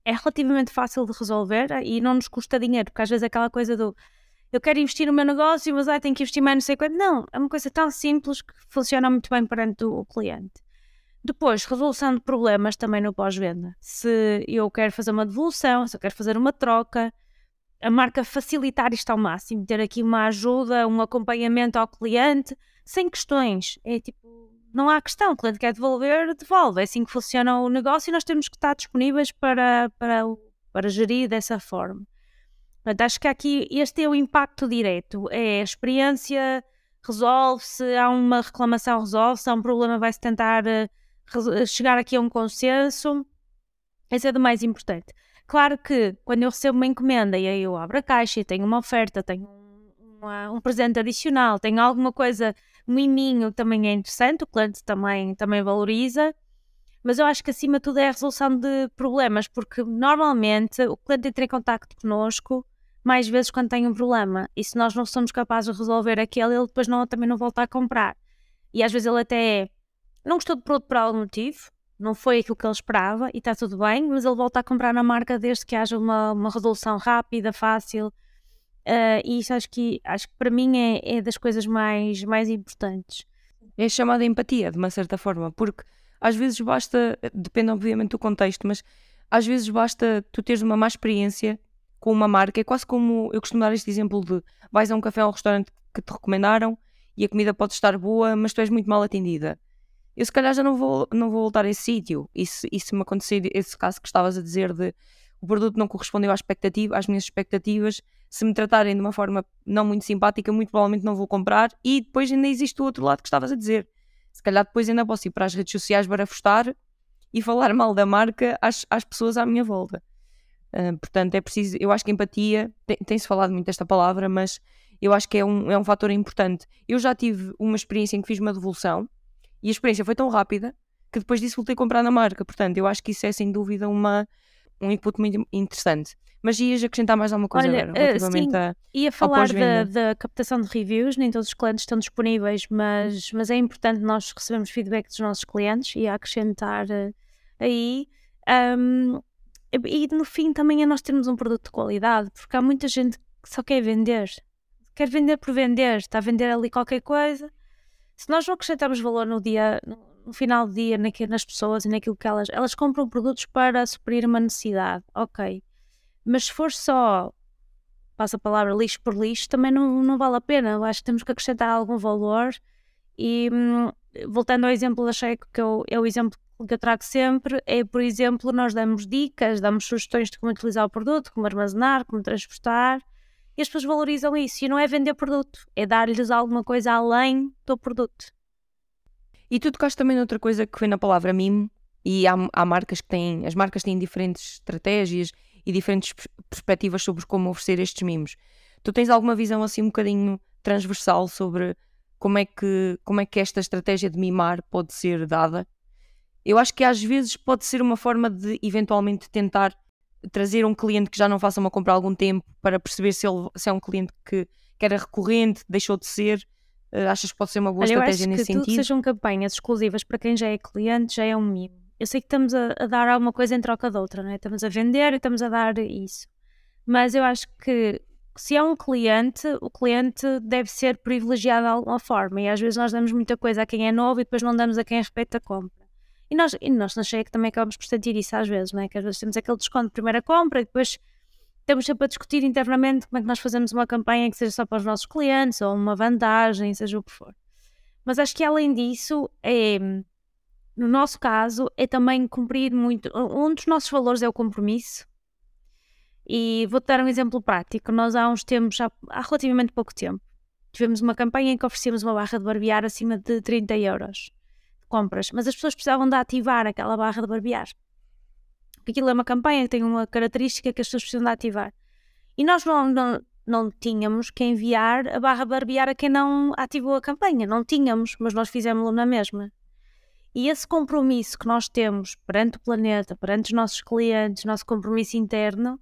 é relativamente fácil de resolver e não nos custa dinheiro, porque às vezes é aquela coisa do eu quero investir no meu negócio, mas ai, tenho que investir mais não sei quanto. Não, é uma coisa tão simples que funciona muito bem perante o cliente. Depois, resolução de problemas também no pós-venda. Se eu quero fazer uma devolução, se eu quero fazer uma troca, a marca facilitar isto ao máximo, ter aqui uma ajuda, um acompanhamento ao cliente, sem questões. É tipo, não há questão, o cliente quer devolver, devolve. É assim que funciona o negócio e nós temos que estar disponíveis para, para, para gerir dessa forma. Portanto, acho que aqui este é o impacto direto. É a experiência, resolve-se, há uma reclamação, resolve-se, há um problema, vai-se tentar uh, chegar aqui a um consenso. Esse é do mais importante. Claro que quando eu recebo uma encomenda e aí eu abro a caixa e tenho uma oferta, tenho uma, um presente adicional, tenho alguma coisa miminho também é interessante, o cliente também, também valoriza, mas eu acho que acima de tudo é a resolução de problemas, porque normalmente o cliente entra em contato connosco mais vezes quando tem um problema, e se nós não somos capazes de resolver aquele, ele depois não, também não volta a comprar. E às vezes ele até não gostou do produto por algum motivo, não foi aquilo que ele esperava e está tudo bem, mas ele volta a comprar na marca desde que haja uma, uma resolução rápida, fácil Uh, e isso acho que, acho que para mim é, é das coisas mais, mais importantes. É chamada empatia, de uma certa forma, porque às vezes basta, depende obviamente do contexto, mas às vezes basta tu teres uma má experiência com uma marca, é quase como eu costumo dar este exemplo de vais a um café ou um restaurante que te recomendaram e a comida pode estar boa, mas tu és muito mal atendida. Eu se calhar já não vou, não vou voltar a esse sítio. E se, e se me acontecer esse caso que estavas a dizer de o produto não correspondeu à expectativa, às minhas expectativas, se me tratarem de uma forma não muito simpática, muito provavelmente não vou comprar. E depois ainda existe o outro lado que estavas a dizer. Se calhar depois ainda posso ir para as redes sociais barafustar e falar mal da marca às, às pessoas à minha volta. Uh, portanto, é preciso. Eu acho que empatia, tem-se falado muito desta palavra, mas eu acho que é um, é um fator importante. Eu já tive uma experiência em que fiz uma devolução e a experiência foi tão rápida que depois disso voltei a comprar na marca. Portanto, eu acho que isso é sem dúvida uma, um input muito interessante. Mas ias acrescentar mais alguma coisa Olha, agora, eh, relativamente sim, a. Ia falar da, da captação de reviews, nem todos os clientes estão disponíveis, mas, mas é importante nós recebermos feedback dos nossos clientes e acrescentar eh, aí. E e no fim também é nós termos um produto de qualidade, porque há muita gente que só quer vender, quer vender por vender, está a vender ali qualquer coisa. Se nós não acrescentarmos valor no dia, no final do dia, naque- nas pessoas e naquilo que elas, elas compram produtos para suprir uma necessidade, ok. Mas se for só passa a palavra lixo por lixo, também não, não vale a pena. Eu acho que temos que acrescentar algum valor. E hum, voltando ao exemplo da Checo, que eu, é o exemplo que eu trago sempre, é, por exemplo, nós damos dicas, damos sugestões de como utilizar o produto, como armazenar, como transportar, e as pessoas valorizam isso. E não é vender produto, é dar-lhes alguma coisa além do produto. E tu tocaste também noutra coisa que foi na palavra mimo, e há, há marcas que têm, as marcas têm diferentes estratégias e diferentes pers- perspectivas sobre como oferecer estes mimos. Tu tens alguma visão assim um bocadinho transversal sobre como é que, como é que esta estratégia de mimar pode ser dada? Eu acho que às vezes pode ser uma forma de eventualmente tentar trazer um cliente que já não faça uma compra há algum tempo para perceber se, ele, se é um cliente que, que era recorrente, deixou de ser. Eh, achas que pode ser uma boa Olha, eu acho estratégia que nesse tudo que sentido? sejam campanhas exclusivas para quem já é cliente já é um mimo. Eu sei que estamos a, a dar alguma coisa em troca de outra, não é? Estamos a vender e estamos a dar isso. Mas eu acho que se é um cliente, o cliente deve ser privilegiado de alguma forma. E às vezes nós damos muita coisa a quem é novo e depois não damos a quem respeita a compra. E nós, e nós na Cheia que também acabamos por sentir isso às vezes, não é? Que às vezes temos aquele desconto de primeira compra e depois temos sempre a discutir internamente como é que nós fazemos uma campanha que seja só para os nossos clientes ou uma vantagem, seja o que for. Mas acho que além disso, é, no nosso caso, é também cumprir muito. Um dos nossos valores é o compromisso. E vou-te dar um exemplo prático. Nós há uns tempos, há, há relativamente pouco tempo, tivemos uma campanha em que oferecíamos uma barra de barbear acima de 30 euros compras, mas as pessoas precisavam de ativar aquela barra de barbear. Porque aquilo é uma campanha que tem uma característica que as pessoas precisam de ativar. E nós não, não, não tínhamos que enviar a barra de barbear a quem não ativou a campanha. Não tínhamos, mas nós fizemos-lo na mesma. E esse compromisso que nós temos perante o planeta, perante os nossos clientes, nosso compromisso interno,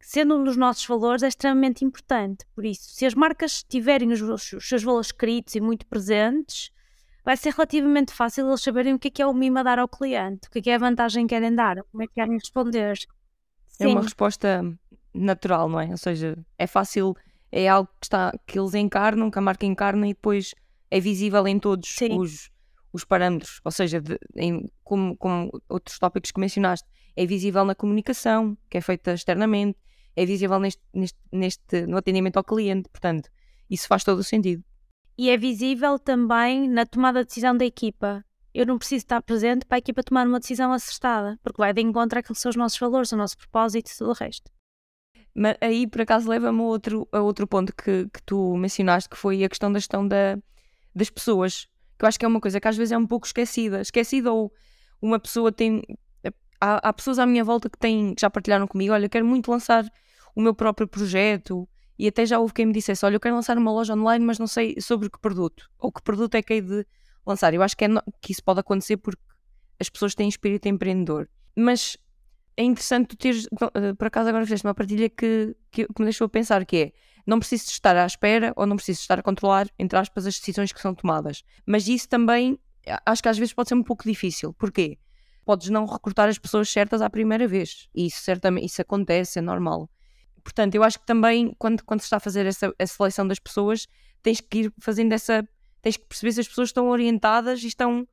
sendo um dos nossos valores, é extremamente importante. Por isso, se as marcas tiverem os, os seus valores escritos e muito presentes, vai ser relativamente fácil eles saberem o que é, que é o mimo a dar ao cliente, o que é, que é a vantagem que querem dar, como é que querem responder. É uma Sim. resposta natural, não é? Ou seja, é fácil, é algo que, está, que eles encarnam, que a marca encarna e depois é visível em todos Sim. os, os parâmetros. Ou seja, de- em- como, como outros tópicos que mencionaste, é visível na comunicação, que é feita externamente, é visível neste, neste, neste, no atendimento ao cliente. Portanto, isso faz todo o sentido. E é visível também na tomada de decisão da equipa. Eu não preciso estar presente para a equipa tomar uma decisão acertada, porque vai de encontro àqueles que são os nossos valores, o nosso propósito e tudo o resto. Mas aí, por acaso, leva-me a outro, a outro ponto que, que tu mencionaste, que foi a questão da gestão da, das pessoas. Que eu acho que é uma coisa que às vezes é um pouco esquecida. Esquecida ou uma pessoa tem... Há, há pessoas à minha volta que, têm, que já partilharam comigo, olha, eu quero muito lançar o meu próprio projeto. E até já houve quem me dissesse, olha, eu quero lançar uma loja online, mas não sei sobre que produto. Ou que produto é que hei de lançar. Eu acho que, é no- que isso pode acontecer porque as pessoas têm espírito empreendedor. Mas é interessante tu teres, eh, por acaso agora fizeste uma partilha que, que, que me deixou a pensar, que é, não preciso estar à espera ou não preciso estar a controlar, entre aspas, as decisões que são tomadas. Mas isso também, a- acho que às vezes pode ser um pouco difícil. Porquê? Podes não recrutar as pessoas certas à primeira vez. E isso certamente, isso acontece, é normal. Portanto, eu acho que também, quando, quando se está a fazer essa a seleção das pessoas, tens que ir fazendo essa, tens que perceber se as pessoas estão orientadas e estão,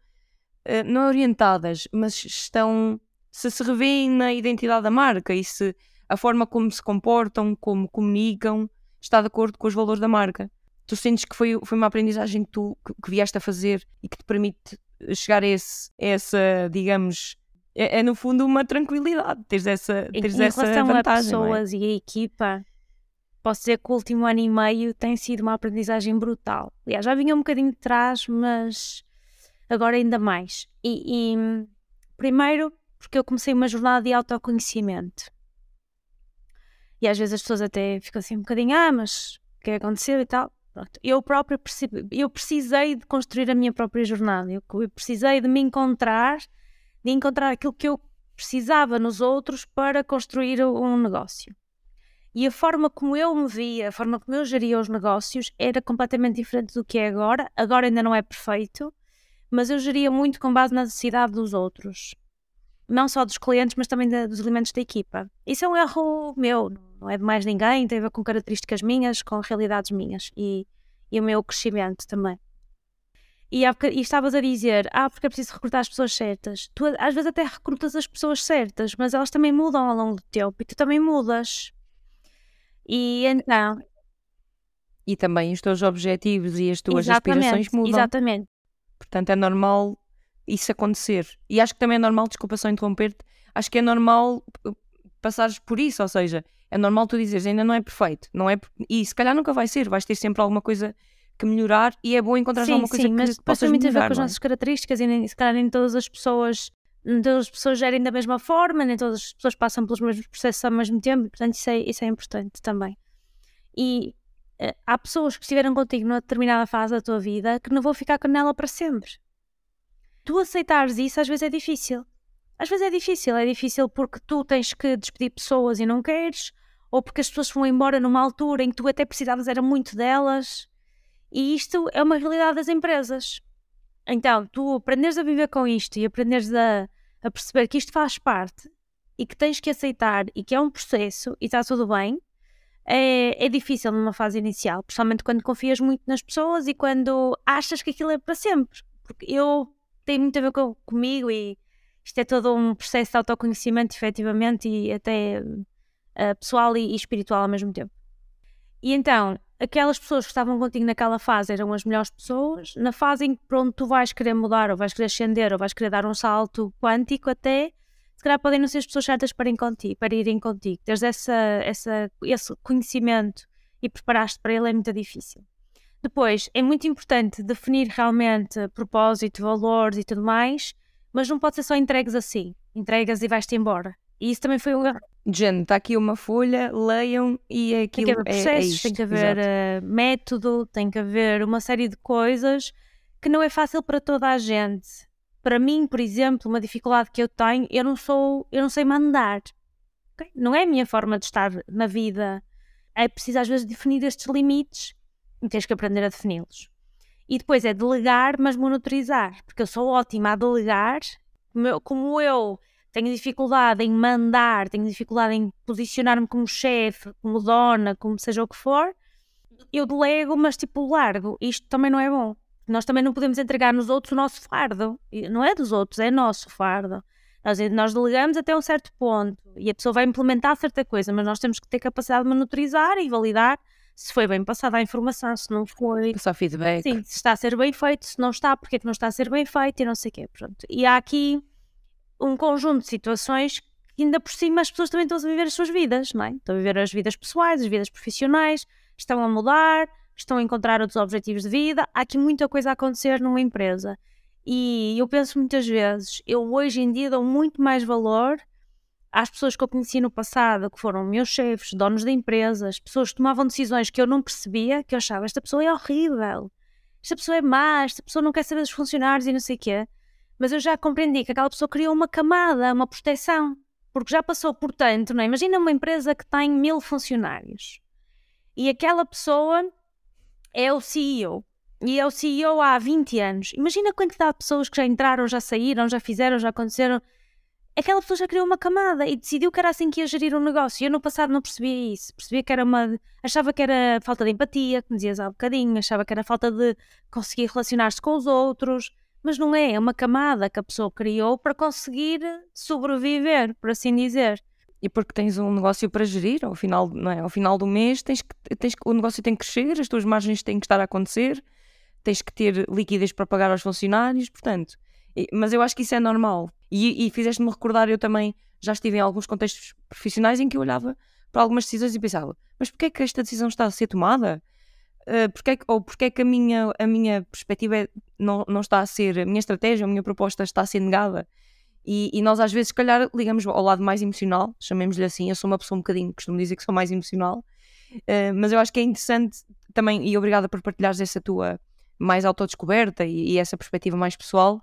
eh, não orientadas, mas estão se se revêem na identidade da marca e se a forma como se comportam, como comunicam, está de acordo com os valores da marca. Tu sentes que foi, foi uma aprendizagem que tu que, que vieste a fazer e que te permite chegar a, esse, a essa, digamos, é, é no fundo uma tranquilidade, teres essa, teres em essa relação vantagem. a é? pessoas e a equipa, posso dizer que o último ano e meio tem sido uma aprendizagem brutal. Aliás, já vinha um bocadinho de trás, mas agora ainda mais. E, e, primeiro, porque eu comecei uma jornada de autoconhecimento. E às vezes as pessoas até ficam assim um bocadinho, ah, mas o que é que aconteceu e tal. Pronto. Eu própria percebi, eu precisei de construir a minha própria jornada. Eu, eu precisei de me encontrar, de encontrar aquilo que eu precisava nos outros para construir um negócio. E a forma como eu me via, a forma como eu geria os negócios era completamente diferente do que é agora. Agora ainda não é perfeito, mas eu geria muito com base na necessidade dos outros. Não só dos clientes, mas também dos elementos da equipa. Isso é um erro meu, não é de mais ninguém, tem a ver com características minhas, com realidades minhas e, e o meu crescimento também. E, e estavas a dizer, ah, porque é preciso recrutar as pessoas certas. Tu às vezes até recrutas as pessoas certas, mas elas também mudam ao longo do tempo e tu também mudas. E então. E também os teus objetivos e as tuas aspirações mudam. Exatamente. Portanto, é normal isso acontecer. E acho que também é normal, desculpa só interromper-te, acho que é normal passares por isso, ou seja, é normal tu dizeres ainda não é perfeito, não é e se calhar nunca vai ser, vais ter sempre alguma coisa que melhorar e é bom encontrar sim, alguma coisa sim, que mas. Sim, mas tem a ver com as é? nossas características e nem, se calhar nem todas as pessoas nem todas as pessoas gerem da mesma forma, nem todas as pessoas passam pelos mesmos processos ao mesmo tempo, portanto isso é, isso é importante também. E uh, há pessoas que estiveram contigo numa determinada fase da tua vida que não vão ficar com ela para sempre. Tu aceitares isso às vezes é difícil. Às vezes é difícil, é difícil porque tu tens que despedir pessoas e não queres, ou porque as pessoas vão embora numa altura em que tu até precisavas era muito delas. E isto é uma realidade das empresas. Então, tu aprenderes a viver com isto e aprenderes a, a perceber que isto faz parte e que tens que aceitar e que é um processo e está tudo bem, é, é difícil numa fase inicial, principalmente quando confias muito nas pessoas e quando achas que aquilo é para sempre. Porque eu tenho muito a ver com, comigo e isto é todo um processo de autoconhecimento, efetivamente, e até uh, pessoal e, e espiritual ao mesmo tempo. E então, aquelas pessoas que estavam contigo naquela fase eram as melhores pessoas. Na fase em que pronto, tu vais querer mudar, ou vais querer ascender, ou vais querer dar um salto quântico até, se calhar podem não ser as pessoas certas para, contigo, para irem contigo. Teres essa, essa, esse conhecimento e preparaste para ele é muito difícil. Depois, é muito importante definir realmente propósito, valores e tudo mais, mas não pode ser só entregues assim. Entregas e vais-te embora. E isso também foi um erro. Gente, está aqui uma folha, leiam e é aquilo, tem que haver processos, é, é tem que haver uh, método, tem que haver uma série de coisas que não é fácil para toda a gente. Para mim, por exemplo, uma dificuldade que eu tenho, eu não sou, eu não sei mandar. Okay? Não é a minha forma de estar na vida. É preciso às vezes definir estes limites e tens que aprender a defini-los. E depois é delegar, mas monitorizar, porque eu sou ótima a delegar, como eu tenho dificuldade em mandar, tenho dificuldade em posicionar-me como chefe, como dona, como seja o que for, eu delego, mas tipo largo. Isto também não é bom. Nós também não podemos entregar nos outros o nosso fardo. Não é dos outros, é nosso fardo. Nós, nós delegamos até um certo ponto e a pessoa vai implementar certa coisa, mas nós temos que ter capacidade de monitorizar e validar se foi bem passada a informação, se não foi. Passar feedback. Sim, se está a ser bem feito, se não está, porque é que não está a ser bem feito e não sei o quê. Pronto. E há aqui um conjunto de situações que ainda por cima as pessoas também estão a viver as suas vidas, não é? Estão a viver as vidas pessoais, as vidas profissionais, estão a mudar, estão a encontrar outros objetivos de vida. Há aqui muita coisa a acontecer numa empresa. E eu penso muitas vezes, eu hoje em dia dou muito mais valor às pessoas que eu conheci no passado, que foram meus chefes, donos de empresas, pessoas que tomavam decisões que eu não percebia, que eu achava, esta pessoa é horrível, esta pessoa é má, esta pessoa não quer saber dos funcionários e não sei o quê mas eu já compreendi que aquela pessoa criou uma camada, uma proteção, porque já passou por tanto, não é? Imagina uma empresa que tem mil funcionários e aquela pessoa é o CEO e é o CEO há 20 anos. Imagina a quantidade de pessoas que já entraram, já saíram, já fizeram, já aconteceram. Aquela pessoa já criou uma camada e decidiu que era assim que ia gerir um negócio. E eu no passado não percebia isso. Percebia que era uma. Achava que era falta de empatia, como dizias há um bocadinho, achava que era falta de conseguir relacionar-se com os outros mas não é, é uma camada que a pessoa criou para conseguir sobreviver, por assim dizer. E porque tens um negócio para gerir, ao final, não é? ao final do mês tens que, tens, o negócio tem que crescer, as tuas margens têm que estar a acontecer, tens que ter liquidez para pagar aos funcionários, portanto. E, mas eu acho que isso é normal. E, e fizeste-me recordar, eu também já estive em alguns contextos profissionais em que eu olhava para algumas decisões e pensava, mas porquê é que esta decisão está a ser tomada? Uh, é que, ou porque é que a minha, a minha perspectiva é, não, não está a ser, a minha estratégia, a minha proposta está a ser negada. E, e nós às vezes, se calhar, ligamos ao lado mais emocional, chamemos-lhe assim. Eu sou uma pessoa um bocadinho, costumo dizer que sou mais emocional, uh, mas eu acho que é interessante também, e obrigada por partilhares essa tua mais autodescoberta e, e essa perspectiva mais pessoal,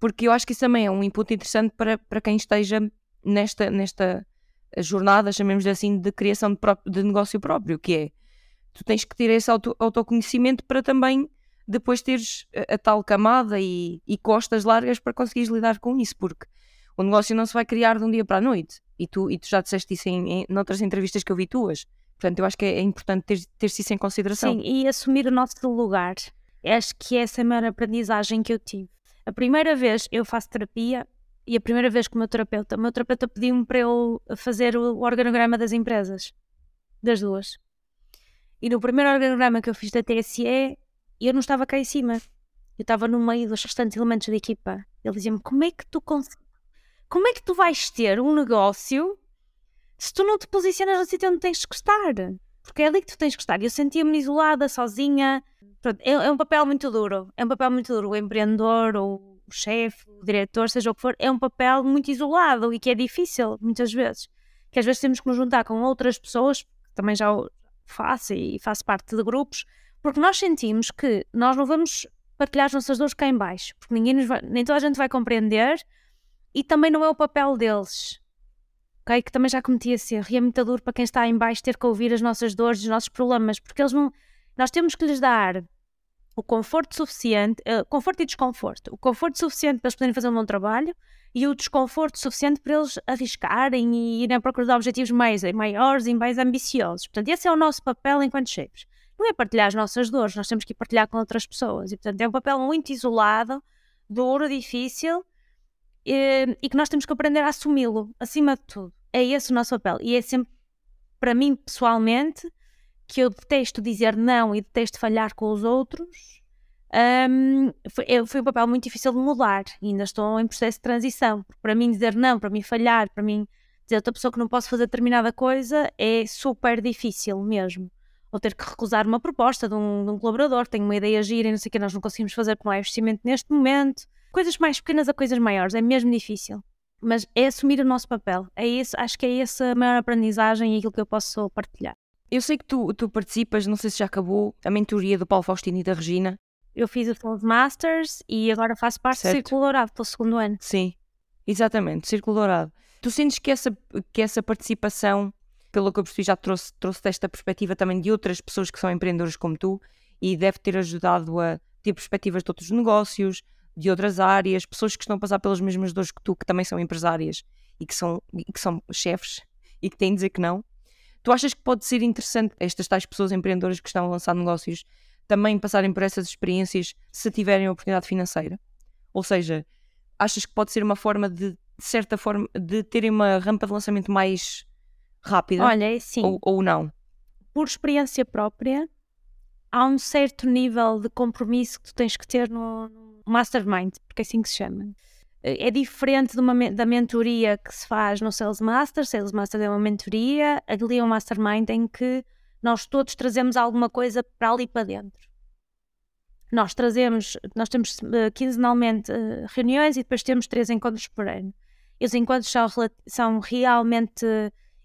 porque eu acho que isso também é um input interessante para, para quem esteja nesta, nesta jornada, chamemos assim, de criação de, próprio, de negócio próprio, que é tu tens que ter esse auto, autoconhecimento para também depois teres a, tal camada e, e, costas largas para conseguires lidar com isso, porque o negócio não se vai criar de um dia para a noite. E tu, e tu já disseste isso em, em entrevistas que eu vi tuas. Portanto, eu acho que é, é importante ter, ter isso em consideração. Sim, e assumir o nosso lugar. Acho que essa é a maior aprendizagem que eu tive. A primeira vez eu faço terapia e a primeira vez com o meu terapeuta, o meu terapeuta pediu-me para eu fazer o organograma das empresas, das duas. E no primeiro organograma que eu fiz da TSE, eu não estava cá em cima. Eu estava no meio dos restantes elementos da equipa. Ele dizia-me: como é que tu como é que tu vais ter um negócio se tu não te posicionas no sítio onde tens que estar? Porque é ali que tu tens que estar. Eu sentia-me isolada, sozinha. Pronto, é, é, um papel muito duro. É um papel muito duro. O empreendedor, o chefe, o diretor, seja o que for, é um papel muito isolado e que é difícil, muitas vezes. Que às vezes temos que nos juntar com outras pessoas, que também já faço e faço parte de grupos, porque nós sentimos que nós não vamos partilhar as nossas dores cá em baixo, porque ninguém vai, nem toda a gente vai compreender e também não é o papel deles. Okay? Que também já cometi esse erro e é muito duro para quem está em baixo ter que ouvir as nossas dores, os nossos problemas, porque eles não. Nós temos que lhes dar o conforto suficiente, uh, conforto e desconforto. O conforto suficiente para eles poderem fazer um bom trabalho e o desconforto suficiente para eles arriscarem e irem à procura de objetivos mais, maiores e mais ambiciosos. Portanto, esse é o nosso papel enquanto chefes. Não é partilhar as nossas dores, nós temos que partilhar com outras pessoas. E, portanto, é um papel muito isolado, duro, difícil e, e que nós temos que aprender a assumi-lo, acima de tudo. É esse o nosso papel. E é sempre, para mim, pessoalmente, que eu detesto dizer não e detesto falhar com os outros um, foi, foi um papel muito difícil de mudar e ainda estou em processo de transição. Para mim, dizer não, para mim falhar, para mim dizer a outra pessoa que não posso fazer determinada coisa é super difícil mesmo. Ou ter que recusar uma proposta de um, de um colaborador, tenho uma ideia gira e não sei o que nós não conseguimos fazer porque não há investimento neste momento. Coisas mais pequenas a coisas maiores, é mesmo difícil. Mas é assumir o nosso papel. É isso, acho que é essa a maior aprendizagem e aquilo que eu posso partilhar. Eu sei que tu, tu participas, não sei se já acabou, a mentoria do Paulo Faustino e da Regina. Eu fiz o Soul Masters e agora faço parte certo. do Círculo Dourado pelo segundo ano. Sim, exatamente, Círculo Dourado. Tu sentes que essa, que essa participação, pelo que eu percebi, já trouxe, trouxe esta perspectiva também de outras pessoas que são empreendedoras como tu e deve ter ajudado a ter perspectivas de outros negócios, de outras áreas, pessoas que estão a passar pelas mesmas dores que tu, que também são empresárias e que são, e que são chefes e que têm de dizer que não. Tu achas que pode ser interessante estas tais pessoas empreendedoras que estão a lançar negócios também passarem por essas experiências se tiverem oportunidade financeira? Ou seja, achas que pode ser uma forma de, de certa forma, de terem uma rampa de lançamento mais rápida? Olha, é sim. Ou, ou não? Por experiência própria, há um certo nível de compromisso que tu tens que ter no, no mastermind, porque é assim que se chama. É diferente de uma, da mentoria que se faz no Sales Master. Sales Master é uma mentoria, ali é um mastermind em que nós todos trazemos alguma coisa para ali para dentro. Nós trazemos, nós temos uh, quinzenalmente uh, reuniões e depois temos três encontros por ano. E os encontros são, são realmente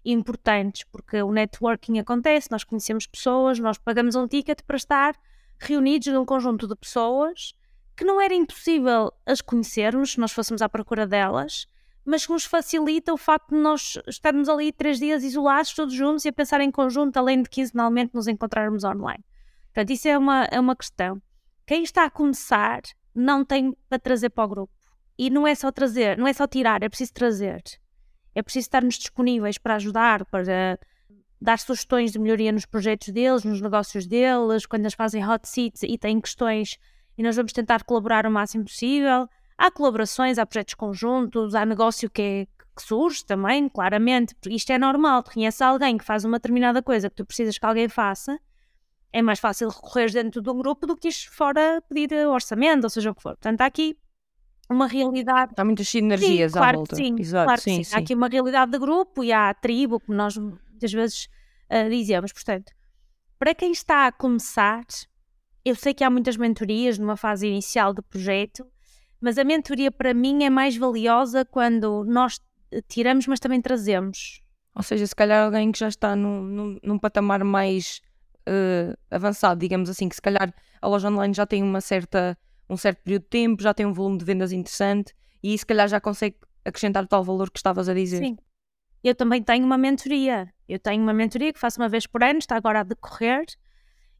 importantes porque o networking acontece, nós conhecemos pessoas, nós pagamos um ticket para estar reunidos num conjunto de pessoas que não era impossível as conhecermos se nós fôssemos à procura delas, mas que nos facilita o facto de nós estarmos ali três dias isolados, todos juntos e a pensar em conjunto, além de quinzenalmente nos encontrarmos online. Portanto, isso é uma, é uma questão. Quem está a começar não tem para trazer para o grupo. E não é só trazer, não é só tirar, é preciso trazer. É preciso estarmos disponíveis para ajudar, para dar sugestões de melhoria nos projetos deles, nos negócios deles, quando eles fazem hot seats e têm questões e nós vamos tentar colaborar o máximo possível. Há colaborações, há projetos conjuntos, há negócio que, é, que surge também, claramente, isto é normal. Tu conheces alguém que faz uma determinada coisa que tu precisas que alguém faça, é mais fácil recorrer dentro de um grupo do que ir fora pedir orçamento, ou seja o que for. Portanto, há aqui uma realidade. Há muitas sinergias sim, claro à volta. Que sim, Exato, claro sim, que sim. sim. Há aqui uma realidade de grupo e há a tribo, como nós muitas vezes uh, dizemos. Portanto, para quem está a começar, eu sei que há muitas mentorias numa fase inicial do projeto, mas a mentoria para mim é mais valiosa quando nós tiramos, mas também trazemos. Ou seja, se calhar alguém que já está num, num, num patamar mais uh, avançado, digamos assim, que se calhar a loja online já tem uma certa, um certo período de tempo, já tem um volume de vendas interessante e se calhar já consegue acrescentar o tal valor que estavas a dizer. Sim. Eu também tenho uma mentoria. Eu tenho uma mentoria que faço uma vez por ano, está agora a decorrer,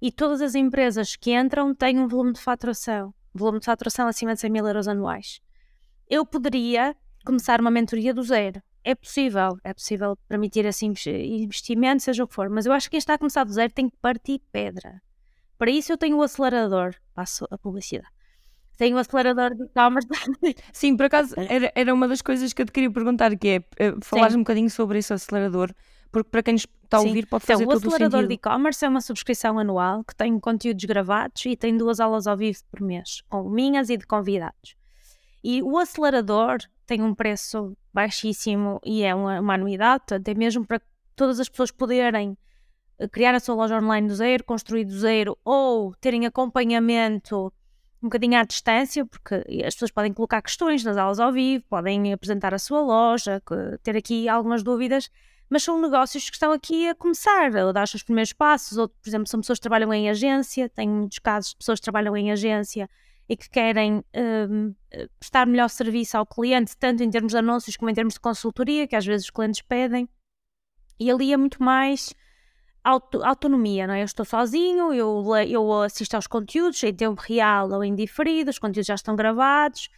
e todas as empresas que entram têm um volume de faturação, volume de faturação acima de 100 mil euros anuais. Eu poderia começar uma mentoria do zero. É possível, é possível permitir assim investimento, seja o que for, mas eu acho que quem está a começar do zero tem que partir pedra. Para isso eu tenho o acelerador, passo a publicidade. Tenho o acelerador de e-commerce. (laughs) Sim, por acaso era, era uma das coisas que eu te queria perguntar, que é uh, falares um bocadinho sobre esse acelerador, porque para quem nos está a ouvir pode fazer então, todo o sentido. O acelerador de e-commerce é uma subscrição anual que tem conteúdos gravados e tem duas aulas ao vivo por mês, com minhas e de convidados. E o acelerador tem um preço baixíssimo e é uma, uma anuidade, até mesmo para todas as pessoas poderem eh, criar a sua loja online do zero, construir do zero ou terem acompanhamento um bocadinho à distância, porque as pessoas podem colocar questões nas aulas ao vivo, podem apresentar a sua loja, ter aqui algumas dúvidas, mas são negócios que estão aqui a começar, a dar os seus primeiros passos, ou, por exemplo, são pessoas que trabalham em agência, tem muitos casos de pessoas que trabalham em agência e que querem um, prestar melhor serviço ao cliente, tanto em termos de anúncios como em termos de consultoria, que às vezes os clientes pedem, e ali é muito mais auto, autonomia, não é? Eu estou sozinho, eu, eu assisto aos conteúdos em tempo real ou em os conteúdos já estão gravados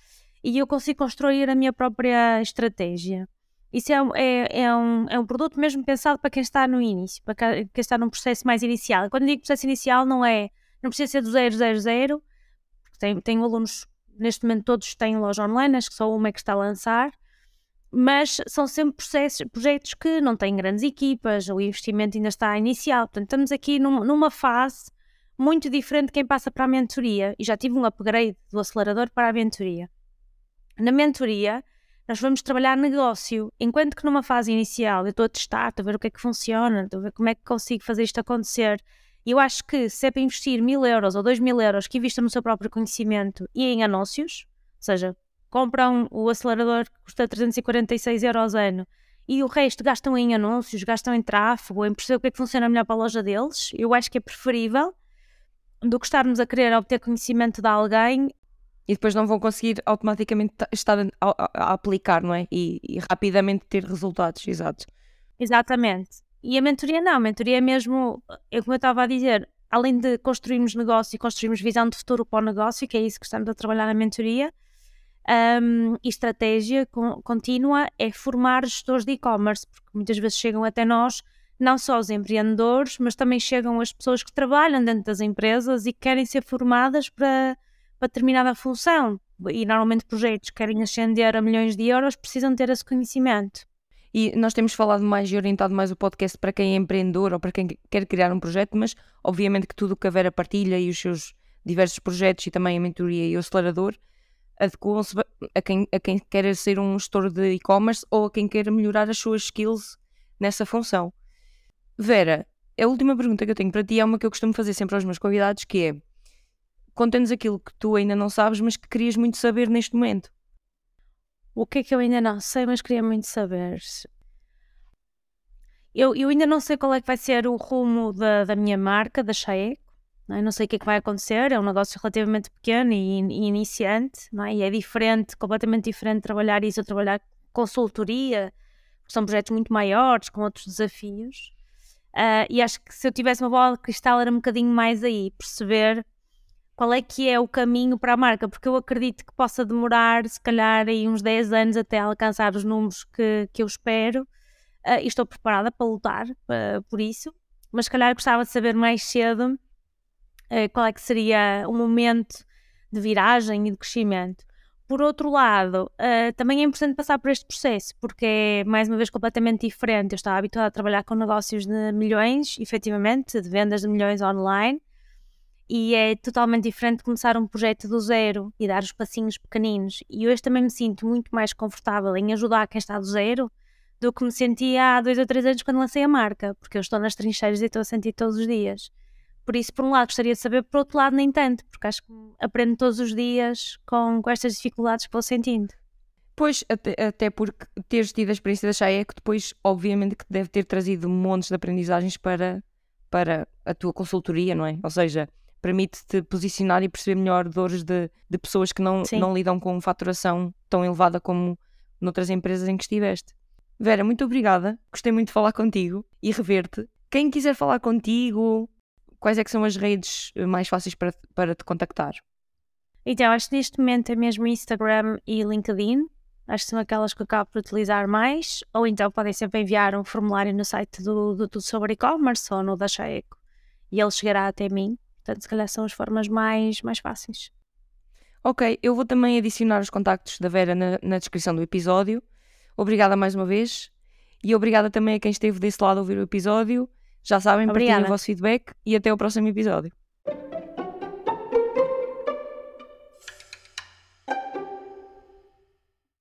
e eu consigo construir a minha própria estratégia. Isso é, é, é, um, é um produto mesmo pensado para quem está no início, para quem está num processo mais inicial. Quando digo processo inicial, não é, não precisa ser do zero, zero, zero, tenho, tenho alunos, neste momento todos têm loja online, acho que só uma é que está a lançar, mas são sempre processos, projetos que não têm grandes equipas, o investimento ainda está inicial. Portanto, estamos aqui num, numa fase muito diferente de quem passa para a mentoria. E já tive um upgrade do acelerador para a mentoria. Na mentoria, nós vamos trabalhar negócio, enquanto que numa fase inicial eu estou a testar, estou a ver o que é que funciona, estou a ver como é que consigo fazer isto acontecer. E eu acho que se é para investir mil euros ou dois mil euros que invista no seu próprio conhecimento e em anúncios, ou seja, compram o acelerador que custa 346 euros ano e o resto gastam em anúncios, gastam em tráfego, em perceber o que é que funciona melhor para a loja deles, eu acho que é preferível do que estarmos a querer obter conhecimento de alguém e depois não vão conseguir automaticamente estar a, a, a aplicar, não é? E, e, rapidamente ter resultados, exatos. Exatamente. E a mentoria não, a mentoria é mesmo, é como eu estava a dizer, além de construirmos negócio e construirmos visão de futuro para o negócio, que é isso que estamos a trabalhar na mentoria, um, e estratégia contínua é formar gestores de e-commerce, porque muitas vezes chegam até nós não só os empreendedores, mas também chegam as pessoas que trabalham dentro das empresas e querem ser formadas para, para determinada função. E normalmente projetos que querem ascender a milhões de euros precisam ter esse conhecimento. E nós temos falado mais e orientado mais o podcast para quem é empreendedor ou para quem quer criar um projeto, mas obviamente que tudo o que a Vera partilha e os seus diversos projetos e também a mentoria e o acelerador adequam-se a quem, a quem quer ser um gestor de e-commerce ou a quem quer melhorar as suas skills nessa função. Vera, a última pergunta que eu tenho para ti é uma que eu costumo fazer sempre aos meus convidados, que é conta-nos aquilo que tu ainda não sabes, mas que querias muito saber neste momento. O que é que eu ainda não sei, mas queria muito saber? Eu, eu ainda não sei qual é que vai ser o rumo da, da minha marca, da Shaek. Não, é? não sei o que é que vai acontecer, é um negócio relativamente pequeno e, e iniciante, não é? e é diferente, completamente diferente trabalhar isso trabalhar consultoria, são projetos muito maiores, com outros desafios. Uh, e acho que se eu tivesse uma bola de cristal era um bocadinho mais aí, perceber qual é que é o caminho para a marca, porque eu acredito que possa demorar, se calhar, aí uns 10 anos até alcançar os números que, que eu espero, uh, e estou preparada para lutar uh, por isso, mas se calhar gostava de saber mais cedo qual é que seria o momento de viragem e de crescimento. Por outro lado, uh, também é importante passar por este processo, porque é, mais uma vez, completamente diferente. Eu estava habituada a trabalhar com negócios de milhões, efetivamente, de vendas de milhões online, e é totalmente diferente começar um projeto do zero e dar os passinhos pequeninos. E hoje também me sinto muito mais confortável em ajudar quem está do zero do que me sentia há dois ou três anos quando lancei a marca, porque eu estou nas trincheiras e estou a sentir todos os dias. Por isso, por um lado, gostaria de saber, por outro lado, nem tanto, porque acho que aprendo todos os dias com, com estas dificuldades que vou sentindo. Pois, até, até porque teres tido a experiência da Chaya, que depois, obviamente, que deve ter trazido montes de aprendizagens para, para a tua consultoria, não é? Ou seja, permite-te posicionar e perceber melhor dores de, de pessoas que não, não lidam com faturação tão elevada como, noutras empresas em que estiveste. Vera, muito obrigada. Gostei muito de falar contigo e rever-te. Quem quiser falar contigo, quais é que são as redes eh, mais fáceis para, para te contactar? Então, acho que neste momento é mesmo Instagram e LinkedIn. Acho que são aquelas que eu acabo por utilizar mais. Ou então podem sempre enviar um formulário no site do, do Tudo Sobre E-Commerce ou no da Checo e ele chegará até mim. Portanto, se calhar são as formas mais, mais fáceis. Ok, eu vou também adicionar os contactos da Vera na, na descrição do episódio. Obrigada mais uma vez. E obrigada também a quem esteve desse lado a ouvir o episódio. Já sabem, Obrigada. partilhem o vosso feedback e até ao próximo episódio.